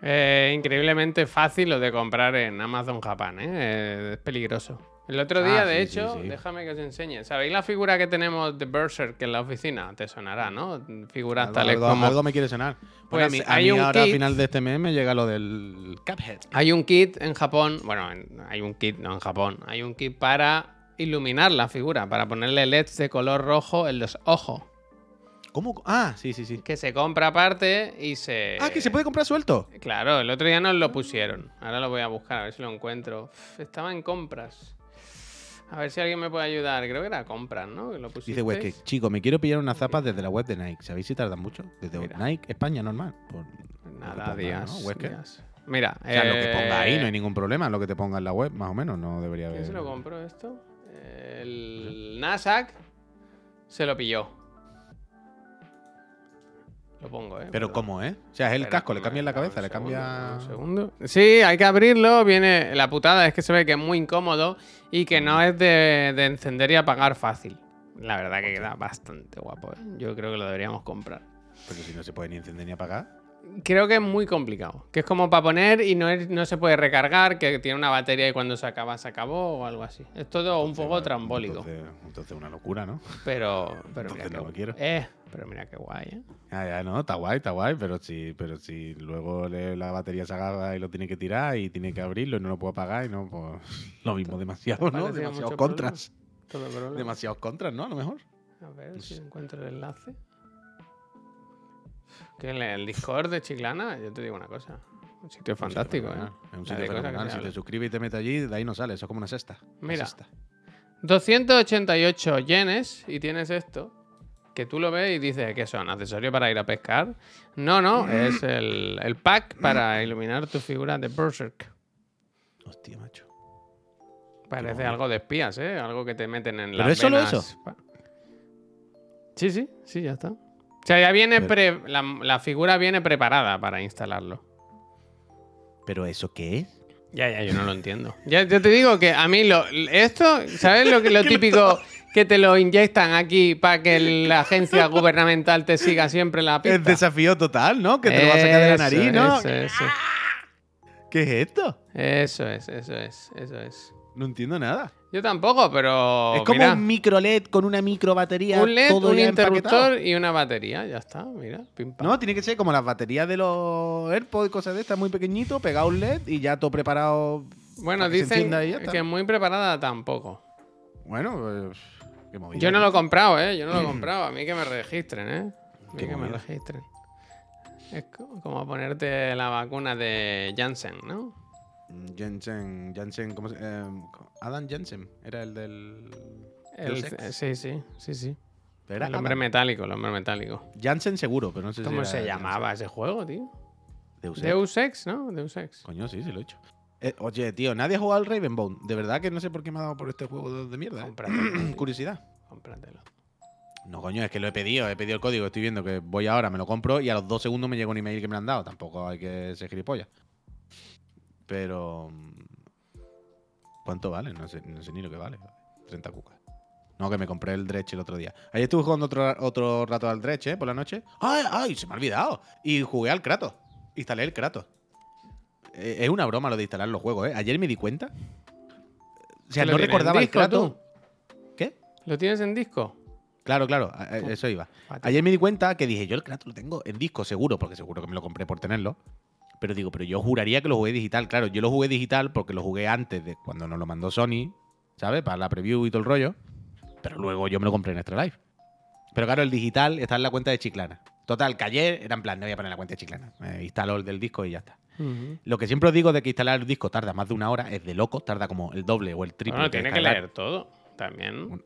Eh, increíblemente fácil lo de comprar en Amazon Japan, ¿eh? Es peligroso. El otro Ah, día, de sí, hecho, sí. déjame que os enseñe. ¿Sabéis la figura que tenemos de Berserk en la oficina? Te sonará, ¿no? Figuras Algo, tales algo- como. algo me quiere sonar. Pues a mí, a hay mí un ahora a kit- final de este mes me llega lo del Cuphead. Hay un kit en Japón. Bueno, en- hay un kit, no en Japón. Hay un kit para iluminar la figura, para ponerle LEDs de color rojo en los ojos. ¿Cómo? Ah, sí, sí, sí. Que se compra aparte y se. Ah, que se puede comprar suelto. Claro, el otro día nos lo pusieron. Ahora lo voy a buscar, a ver si lo encuentro. Uf, Estaba en compras. A ver si alguien me puede ayudar. Creo que era compras, ¿no? Que lo Dice que, pusisteis. chico, me quiero pillar unas zapas desde la web de Nike. ¿Sabéis si tardan mucho? Desde Mira. Nike, España, normal. Por- Nada, ponga, días. ¿no? Días. Mira, O sea, lo que ponga ahí no hay eh, ningún problema. Lo que te ponga en la web, más o menos, no debería haber. ¿Quién se lo compró esto? El NASAC se lo pilló. Lo pongo, ¿eh? Pero. ¿cómo, eh? O sea, es el casco, le dame- cambian la cabeza, le cambia. un segundo. Sí, hay que abrirlo. Viene. La putada es que se ve que es muy incómodo y que no es de, de encender y apagar fácil. La verdad que queda bastante guapo. ¿eh? Yo creo que lo deberíamos comprar. Pero si no se puede ni encender ni apagar. Creo que es muy complicado. Que es como para poner y no, es- no se puede recargar, que tiene una batería y cuando se acaba, se acabó o algo así. Es todo un poco trambólico. Entonces, entonces una locura, ¿no? Pero, pero mira qué no lo quiero. Eh, pero mira qué guay, ¿eh? Ya, ya, no, está guay, está guay, pero si, pero si luego le- la batería se agarra y lo tiene que tirar y tiene que abrirlo y no lo puedo apagar y no, pues lo mismo, demasiado, ¿no? Demasiados contras. Demasiados contras, ¿no? A lo mejor. A ver si encuentro el enlace. Que en el Discord de Chiclana, yo te digo una cosa. Un sitio fantástico, ¿eh? Es un La sitio fenomenal. Si te suscribes y te metes allí, de ahí no sale. Eso es como una cesta. Una Mira. cesta. 288 yenes y tienes esto. Que tú lo ves y dices que son accesorios para ir a pescar. No, no, es el, el pack para iluminar tu figura de Berserk. Hostia, macho. Parece algo de espías, ¿eh? Algo que te meten en ¿Pero las es solo venas eso? Sí, sí, sí, ya está. O sea, ya viene pre- la, la figura viene preparada para instalarlo. ¿Pero eso qué es? Ya, ya, yo no lo entiendo. Ya, yo te digo que a mí lo, esto, ¿sabes lo, lo típico que te lo inyectan aquí para que la agencia gubernamental te siga siempre la pista? Es desafío total, ¿no? Que te lo vas a sacar de la nariz, ¿no? Eso, eso, ¿Qué es esto? eso es, eso es, eso es. No entiendo nada. Yo tampoco, pero es como mira, un micro LED con una micro batería. un LED, todo un interruptor empaquetado. y una batería, ya está, mira, pim, pam. No, tiene que ser como las baterías de los AirPods y cosas de estas, muy pequeñito, pegado un LED y ya todo preparado. Bueno, que dicen está. que muy preparada tampoco. Bueno, pues. Qué movida. Yo no lo he comprado, ¿eh? Yo no lo he comprado. A mí que me registren, ¿eh? A mí que me registren. Es co- como ponerte la vacuna de Janssen, ¿no? Jensen, Jensen, ¿cómo se eh, Adam Jensen, era el del. El- sí, sí, sí, sí. Era el hombre Adam. metálico, el hombre metálico. Jansen seguro, pero no sé si ¿Cómo se llamaba ese juego, tío? Deus Ex. Deus Ex, ¿no? Deus Ex. Coño, sí, sí lo he hecho. Eh, oye, tío, nadie ha jugado al Ravenbone. De verdad que no sé por qué me ha dado por este juego de, mierda. eh. Curiosidad. Cómpratelo. No, coño, es que lo he pedido, he pedido el código, estoy viendo que voy ahora, me lo compro y a los dos segundos me llega un email que me lo han dado. Tampoco hay que ser gilipollas. Pero. mm, ¿Cuánto vale? No sé, no sé ni lo que vale. 30 cucas. No, que me compré el Dredge el otro día. Ayer estuve jugando otro, otro rato al Dredge, ¿eh? Por la noche. ¡Ay, ay! Se me ha olvidado. Y jugué al Kratos. Instalé el Kratos. Eh, es una broma lo de instalar los juegos, ¿eh? Ayer me di cuenta. O sea, ¿Que lo no recordaba el disco, Kratos. tú? ¿Qué? ¿Lo tienes en disco? Claro, claro, a- a- eso iba. Ayer me di cuenta que dije, yo el Kratos lo tengo en disco seguro, porque seguro que me lo compré por tenerlo. Pero digo, pero yo juraría que lo jugué digital. Claro, yo lo jugué digital porque lo jugué antes de cuando nos lo mandó Sony, ¿sabes? Para la preview y todo el rollo. Pero luego yo me lo compré en Extra Life. Pero claro, el digital está en la cuenta de Chiclana. Total, que ayer era en plan, no voy a poner la cuenta de Chiclana. Me instaló el del disco y ya está. Lo que siempre os digo de que instalar el disco tarda más de una hora es de loco, tarda como el doble o el triple. Bueno, tiene que leer todo también.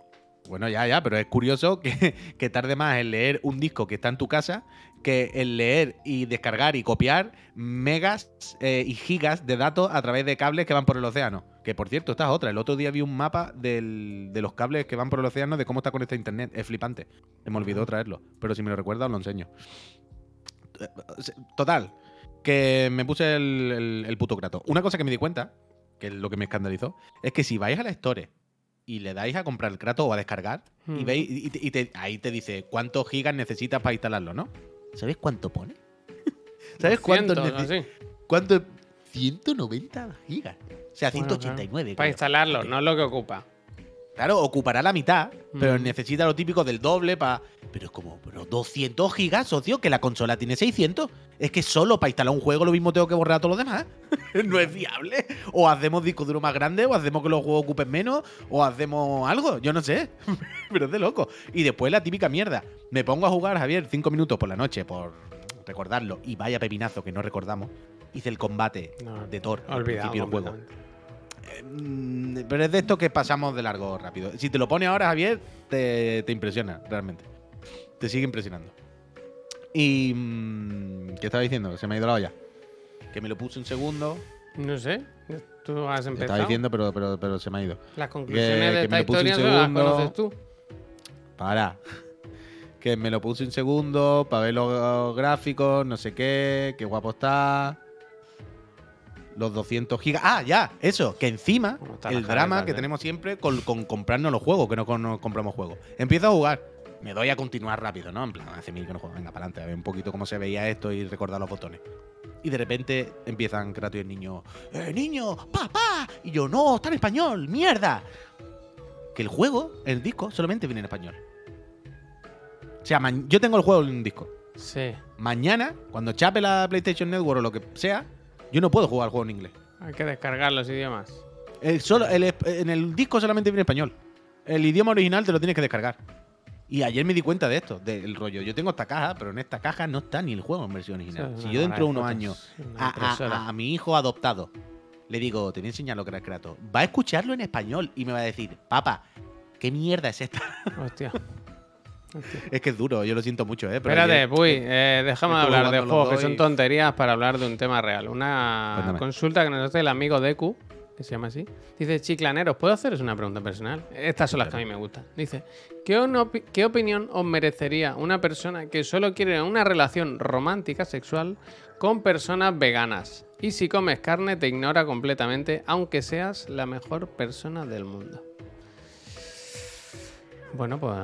Bueno, ya, ya, pero es curioso que, que tarde más en leer un disco que está en tu casa que en leer y descargar y copiar megas eh, y gigas de datos a través de cables que van por el océano. Que por cierto, esta es otra. El otro día vi un mapa del- de los cables que van por el océano de cómo está conectado internet. Es flipante. Se me olvidó traerlo. Pero si me lo recuerda, os lo enseño. Total, que me puse el, el- el puto Kratos. Una cosa que me di cuenta, que es lo que me escandalizó, es que si vais a la Store y le dais a comprar el Kratos o a descargar, y Mm. veis, y, te- y te- ahí te dice cuántos gigas necesitas para instalarlo, ¿no? ¿Sabes cuánto pone? ¿Sabes cuánto, 200, nece- así. cuánto? 190 gigas. O sea, Bueno, 189. Para instalarlo, no es lo que ocupa. Claro, ocupará la mitad, pero Mm. necesita lo típico del doble para... Pero es como, pero 200 gigas, socio, que la consola tiene 600. Es que solo para instalar un juego lo mismo tengo que borrar a todos los demás. no es viable. O hacemos disco duro más grande, o hacemos que los juegos ocupen menos, o hacemos algo, yo no sé. pero es de loco. Y después la típica mierda. Me pongo a jugar, Javier, 5 minutos por la noche, por recordarlo, y vaya pepinazo que no recordamos. Hice el combate No, de Thor al principio del juego. Pero es de esto que pasamos de largo rápido. Si te lo pone ahora, Javier, te, te impresiona, realmente. Te sigue impresionando. Y. mm, ¿Qué estaba diciendo? Se me ha ido la olla. Que me lo puse un segundo. No sé. Tú has empezado. estaba diciendo, pero, pero, pero se me ha ido. Las conclusiones que de me esta lo puse un historia solo las segundo. conoces tú. Para. Que me lo puse un segundo para ver los gráficos, no sé qué, qué guapo está. Los 200 gigas. Ah, ya, eso, que encima, ¿Cómo están el drama que tenemos siempre con, con comprarnos los juegos, que no, con- no compramos juegos. Empiezo a jugar, me doy a continuar rápido, ¿no? En plan, hace mil que no juego, venga, para adelante, a ver un poquito cómo se veía esto y recordar los botones. Y de repente empiezan Kratos y el niño, ¡Eh, niño! ¡Papá! Y yo, no, está en español, mierda. Que el juego, el disco, solamente viene en español. O sea, yo tengo el juego en un disco. Sí. Mañana, cuando chape la PlayStation Network o lo que sea, yo no puedo jugar juego en inglés. Hay que descargar los idiomas. El solo, el en el disco solamente viene español. El idioma original te lo tienes que descargar. Y ayer me di cuenta de esto, del rollo. Yo tengo esta caja, pero en esta caja no está ni el juego en versión original. Si yo dentro de unos años a, a- mi hijo adoptado le digo, te voy a enseñar lo que era Kratos, va a escucharlo en español y me va a decir, papá, ¿qué mierda es esta? Hostia. es que es duro, yo lo siento mucho, ¿eh? Pero Espérate, Puy, eh, déjame hablar de juegos que son tonterías para hablar de un tema real. Una Cuéntame. consulta que nos hace el amigo Deku, que se llama así. Dice, chiclaneros, ¿puedo haceros una pregunta personal? Estas son las que a mí me gustan. Dice, ¿qué, qué opinión os merecería una persona que solo quiere una relación romántica sexual con personas veganas? Y si comes carne te ignora completamente, aunque seas la mejor persona del mundo. Bueno, pues,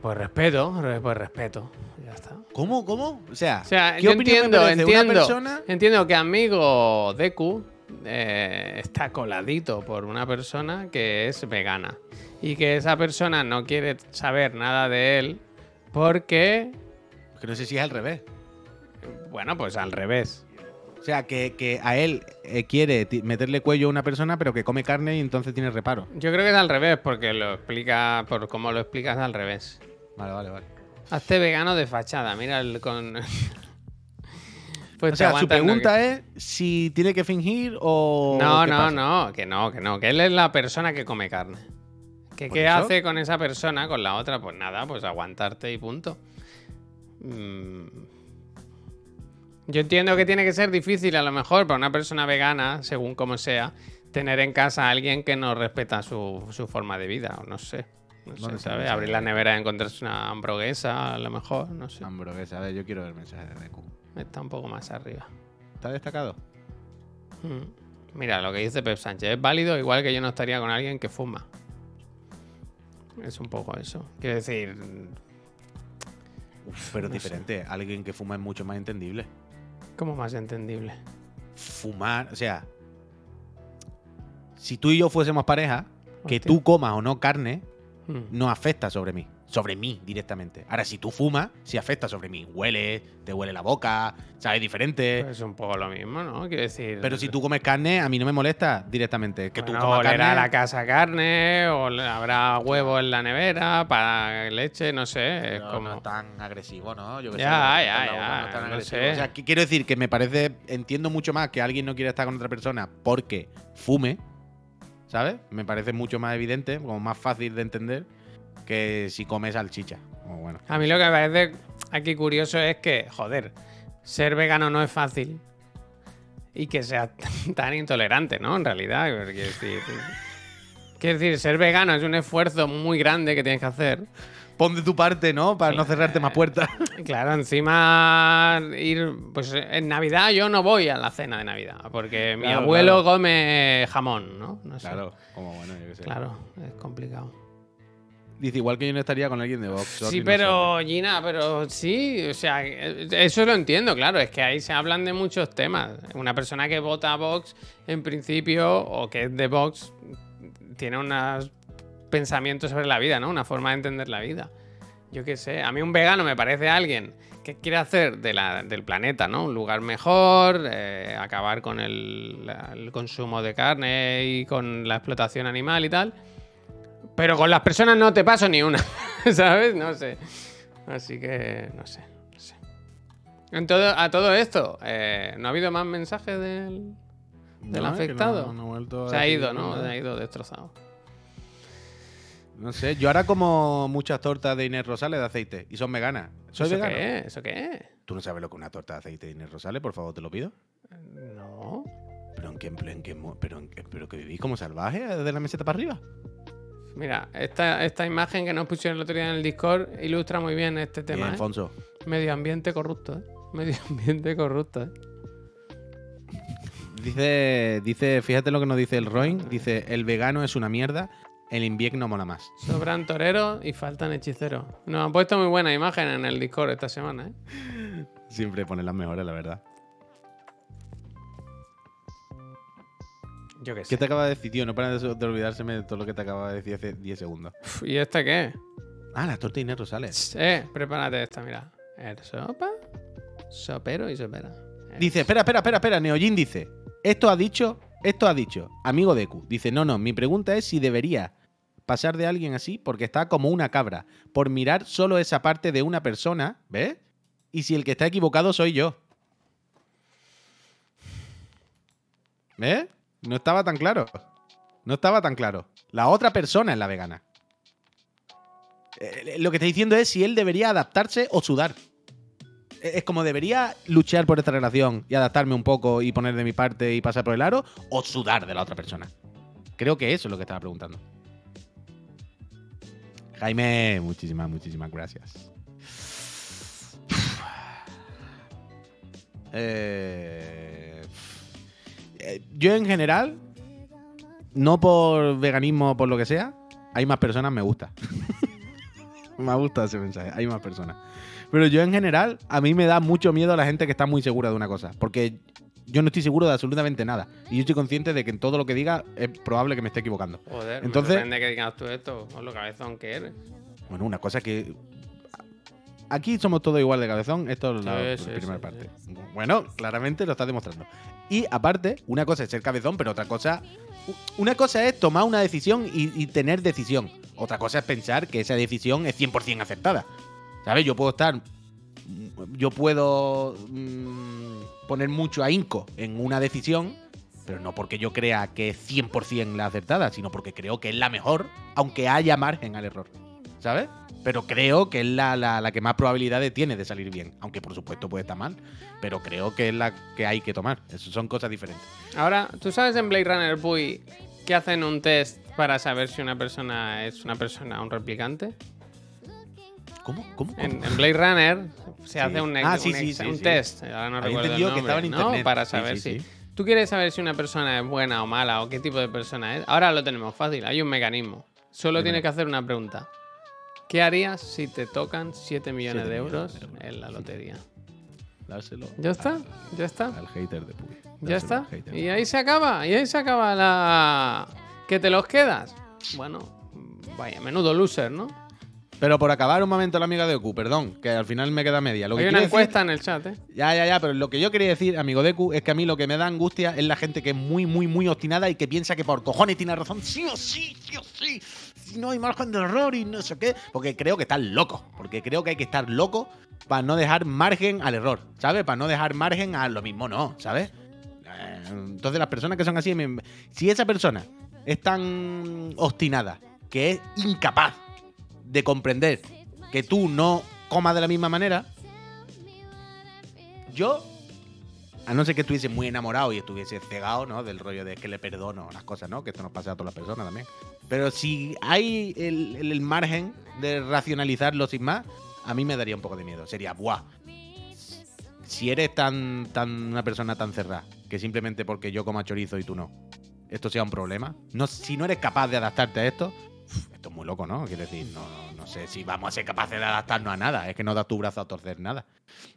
pues respeto, re- pues respeto. Ya está. ¿Cómo? ¿Cómo? O sea, O sea, ¿qué yo entiendo, entiendo, persona? entiendo que amigo Deku eh, está coladito por una persona que es vegana y que esa persona no quiere saber nada de él porque, Que no sé si es al revés. bueno, pues al revés. O sea, que, que a él eh, quiere ti- meterle cuello a una persona, pero que come carne y entonces tiene reparo. Yo creo que es al revés porque lo explica, por cómo lo explicas al revés. Vale, vale, vale. Hazte vegano de fachada, mira el con... pues O te sea, su aguantas, ¿no? pregunta es si tiene que fingir o. No, qué no, pasa. no, que no, que no, que él es la persona que come carne. ¿Que ¿Por ¿Qué eso? hace con esa persona, con la otra? Pues nada, pues aguantarte y punto. Mm. Yo entiendo que tiene que ser difícil a lo mejor para una persona vegana, según como sea, tener en casa a alguien que no respeta su, su forma de vida, o no sé. No sé, sé, ¿sabes? Abrir la nevera y encontrarse una hamburguesa, a lo mejor, no sé. Hamburguesa, a ver, yo quiero ver el mensaje de Deku. Está un poco más arriba. ¿Está destacado? Mm. Mira, lo que dice Pep Sánchez es válido, igual que yo no estaría con alguien que fuma. Es un poco eso. Quiero decir, Uf, pero No sé. diferente. Alguien que fuma es mucho más entendible. Como más entendible. Fumar, o sea. Si tú y yo fuésemos pareja, que Hostia. tú comas o no carne, Mm. no afecta sobre mí. Sobre mí directamente. Ahora, si tú fumas, sí afecta sobre mí. Huele, te huele la boca, sabes diferente. Pues es un poco lo mismo, ¿no? Quiero decir. Pero si tú comes carne, a mí no me molesta directamente. Que bueno, tú comas carne. la casa carne, o habrá huevos en la nevera para leche, no sé. Es No, como. no es tan agresivo, ¿no? Yo qué Ya, sé, ya, ya, no es tan no sé. O sea, que quiero decir que me parece, entiendo mucho más que alguien no quiera estar con otra persona porque fume, ¿sabes? Me parece mucho más evidente, como más fácil de entender que si comes salchicha. O bueno. A mí lo que me parece aquí curioso es que, joder, ser vegano no es fácil y que sea tan intolerante, ¿no? En realidad, quiero decir. Quiero decir, ser vegano es un esfuerzo muy grande que tienes que hacer. Pon de tu parte, ¿no? Para no cerrarte más puertas. Claro, encima ir, pues en Navidad yo no voy a la cena de Navidad porque mi Claro, abuelo claro. come jamón, ¿no? No sé. Claro, como bueno, yo qué sé. Claro, es complicado. Dice, igual que yo no estaría con alguien de Vox. Sí, no pero Gina, pero sí, o sea, eh, eso lo entiendo, claro, es que ahí se hablan de muchos temas. Una persona que vota a Vox, en principio, o que es de Vox, tiene unos pensamientos sobre la vida, ¿no? Una forma de entender la vida. Yo qué sé, a mí un vegano me parece alguien que quiere hacer de la- del planeta, ¿no? Un lugar mejor, eh, acabar con el consumo de carne y con la explotación animal y tal. Pero con las personas no te paso ni una, ¿sabes? No sé. Así que, no sé. no sé. En todo, a todo esto, eh, ¿no ha habido más mensajes del, del No, afectado? no- no Se ha ido, ¿no? Se ha ido destrozado. No sé, yo ahora como muchas tortas de Inés Rosales de aceite y son veganas. ¿Soy ¿Eso vegano? qué es? ¿Eso qué es? ¿Tú no sabes lo que es una torta de aceite de Inés Rosales? Por favor, te lo pido. No. ¿Pero en qué, en qué pero, en qué- pero que vivís como salvaje desde la meseta para arriba? Mira, esta, esta imagen que nos pusieron el otro día en el Discord ilustra muy bien este tema. Bien, ¿eh? Alfonso. Medio ambiente corrupto, ¿eh? Medio ambiente corrupto, ¿eh? Dice, dice, fíjate lo que nos dice el Roin. Dice, el vegano es una mierda, el invierno mola más. Sobran toreros y faltan hechiceros. Nos han puesto muy buena imagen en el Discord esta semana, ¿eh? Siempre ponen las mejores, la verdad. Yo qué sé. ¿Qué te acaba de decir, tío? No para de, de olvidárseme de todo lo que te acaba de decir hace 10 segundos. Uf, ¿Y esta qué? Ah, la torta de Inés Rosales. Eh, prepárate esta, mira. El sopa, sopero y sopera. El Dice, espera, espera, espera, espera. Neojin dice, esto ha dicho, esto ha dicho, amigo Deku. Dice, no, no, mi pregunta es si debería pasar de alguien así porque está como una cabra, por mirar solo esa parte de una persona, ¿ves? Y si el que está equivocado soy yo. ¿Ves? No estaba tan claro. No estaba tan claro. La otra persona es la vegana. Eh, lo que está diciendo es si él debería adaptarse o sudar. Eh, Es como debería luchar por esta relación y adaptarme un poco y poner de mi parte y pasar por el aro o sudar de la otra persona. Creo que eso es lo que estaba preguntando. Jaime, muchísimas, muchísimas gracias. Eh, eh, yo en general, no por veganismo o por lo que sea, hay más personas, me gusta. me gusta ese mensaje, hay más personas. Pero yo en general, a mí me da mucho miedo la gente que está muy segura de una cosa. Porque yo no estoy seguro de absolutamente nada. Y yo estoy consciente de que en todo lo que diga es probable que me esté equivocando. Joder, Entonces- me sorprende que digas tú esto, con lo cabezón que eres. Bueno, una cosa que. Aquí somos todos igual de cabezón. Esto es la Sí, sí, primera sí, parte. Bueno, claramente lo estás demostrando. Y aparte, una cosa es ser cabezón, pero otra cosa. Una cosa es tomar una decisión y, tener decisión. Otra cosa es pensar que esa decisión es 100% aceptada. ¿Sabes? Yo puedo estar. Yo puedo mm, poner mucho ahínco en una decisión, pero no porque yo crea que es 100% la acertada, sino porque creo que es la mejor, aunque haya margen al error. ¿Sabes? Pero creo que es la, la- la que más probabilidades tiene de salir bien. Aunque por supuesto puede estar mal. Pero creo que es la que hay que tomar. Eso son cosas diferentes. Ahora, ¿tú sabes en Blade Runner Puy que hacen un test para saber si una persona es una persona un replicante? ¿Cómo? ¿Cómo? ¿Cómo? En, en Blade Runner se Sí. hace un, Ah, sí, un sí, sí, un test. Ahora no recuerdo el entendido que estaba en nombre, ¿no? internet. Para saber si. ¿Tú quieres saber si una persona es buena o mala o qué tipo de persona es? Ahora lo tenemos fácil, hay un mecanismo. Solo tienes que hacer una pregunta. ¿Qué harías si te tocan 7 millones 7 de euros de en la lotería? Dárselo ¿Ya está? ¿Ya está? Al hater de Puy. ¿Ya está? de Y ahí se acaba, y ahí se acaba la... ¿Que te los quedas? Bueno, vaya, menudo loser, ¿no? Pero por acabar un momento la amiga de Oku, perdón, que al final me queda media. Lo que Hay una decir- encuesta en el chat, ¿eh? Ya, ya, ya, pero lo que yo quería decir, amigo Deku, es que a mí lo que me da angustia es la gente que es muy, muy, muy obstinada y que piensa que por cojones tiene razón, sí o sí, sí o sí. Si no hay margen de error y no sé qué. Porque creo que están locos. Porque creo que hay que estar loco para no dejar margen al error, ¿sabes? Para no dejar margen a lo mismo, no, ¿sabes? Eh, Entonces, las personas que son así, si esa persona es tan obstinada que es incapaz de comprender que tú no comas de la misma manera, yo, a no ser que estuviese muy enamorado y estuviese cegado, ¿no? Del rollo de que le perdono las cosas, ¿no? Que esto nos pasa a todas las personas también. Pero si hay el, el- margen de racionalizarlo sin más, a mí me daría un poco de miedo. Sería, ¡buah! Si eres tan, tan una persona tan cerrada, que simplemente porque yo coma chorizo y tú no, esto sea un problema. No, si no eres capaz de adaptarte a esto, esto es muy loco, ¿no? Quiero decir, no, no, no sé si vamos a ser capaces de adaptarnos a nada. Es que no das tu brazo a torcer nada.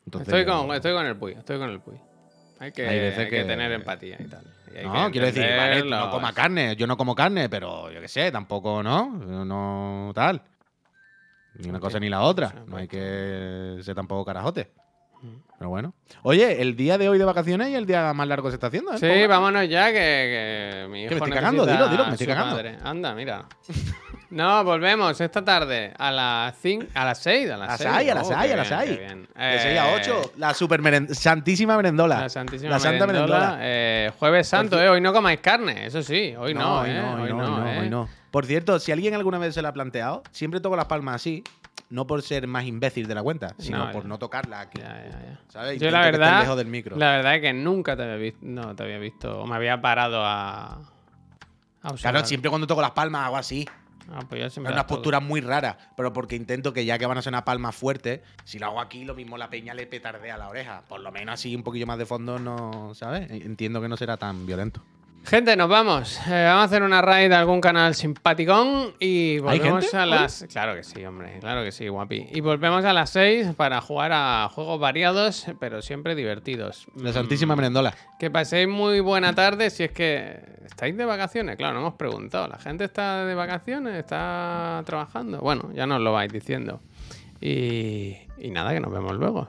Estoy con, estoy con el Puy, estoy con el Puy. Hay que, Hay veces hay que que- tener empatía y tal. Y hay No, que quiero decir, vale, no coma carne, yo no como carne, pero yo qué sé, tampoco, ¿no? No tal. Ni una cosa ni la otra. No hay que ser tampoco carajote. Pero bueno. Oye, el día de hoy de vacaciones y el día más largo se está haciendo, ¿eh? Sí, vámonos ya, que, que mi hijo Que me estoy cagando, dilo, dilo, me estoy cagando. madre. Anda, mira. No, volvemos esta tarde a las 5, a las 6, a A las las 6. 6, a las 6, a las 6. De 6 a 8, la super meren- santísima merendola. Eh, La Santísima La Santa Merendola. Merendola. eh, jueves Santo, eh. Hoy no comáis carne, eso sí. Hoy no, hoy eh. no, hoy hoy no, hoy no, eh. hoy no. Por cierto, si alguien alguna vez se lo ha planteado, siempre toco las palmas así, no por ser más imbécil de la cuenta, sino No, por no tocarla aquí. Ya, ya, ya. ¿Sabes? Yo Intento la verdad, lejos del micro. la verdad es que nunca te había visto, no te había visto, o me había parado a, a. Claro, siempre cuando toco las palmas hago así. Ah, pues Es una postura muy rara, pero porque intento que ya que van a ser una palma fuerte, si lo hago aquí, lo mismo la peña le petardea la oreja. Por lo menos así un poquillo más de fondo, no, ¿sabes? Entiendo que no será tan violento. Gente, nos vamos. Eh, vamos a hacer una raid de algún canal simpaticón y volvemos gente? a las. Claro que sí, hombre, claro que sí, guapi. Y volvemos a las 6 para jugar a juegos variados, pero siempre divertidos. La Santísima Merendola. Que paséis muy buena tarde si es que estáis de vacaciones. Claro, no hemos preguntado. ¿La gente está de vacaciones? ¿Está trabajando? Bueno, ya nos lo vais diciendo. Y, y nada, que nos vemos luego.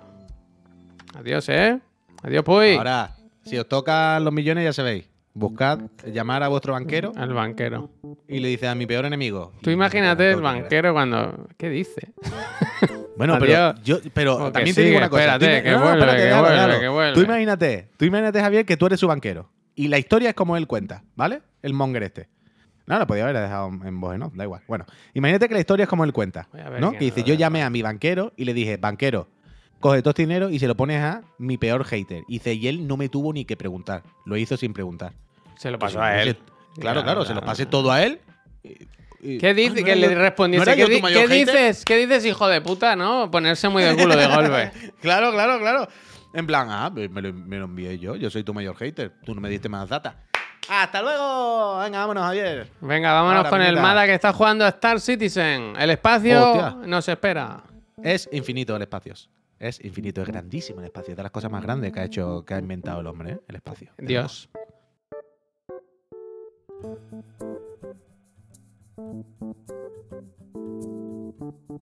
Adiós, ¿eh? Adiós, Puy. Ahora, si os tocan los millones, ya sabéis. Buscad, llamar a vuestro banquero Al banquero. y le dice a mi peor enemigo. Tú imagínate el banquero cuando. ¿Qué dice? Bueno, pero yo, pero que también te digo una cosa. espérate, que vuelve, espérate, que vuelve. Tú imagínate, tú imagínate, Javier, que tú eres su banquero. Y la historia es como él cuenta, ¿vale? El monger este. No, lo podía haber dejado en voz, ¿no? Da igual. Bueno, imagínate que la historia es como él cuenta, ¿no? Que dice, yo llamé a mi banquero y le dije, banquero, coge todo este dinero y se lo pones a mi peor hater. Y dice, y él no me tuvo ni que preguntar. Lo hizo sin preguntar. Se lo Pues pasó a él. Claro, claro, se lo pasé todo a él. ¿Qué dice? Ah, no que le respondiese. ¿no ¿Qué, di- qué dices? ¿Qué dices, hijo de puta, no? Ponerse muy de culo de golpe. Claro, claro, claro. En plan, ah, me lo, me lo envié yo. Yo soy tu mayor hater. Tú no me diste más data. ¡Hasta luego! Venga, vámonos, Javier. Venga, vámonos Ahora, con el. Mada que está jugando a Star Citizen. El espacio Hostia. nos espera. Es infinito el espacio. Es infinito, es grandísimo el espacio. Es de las cosas más grandes que ha hecho, que ha inventado el hombre, ¿eh? El espacio. Dios.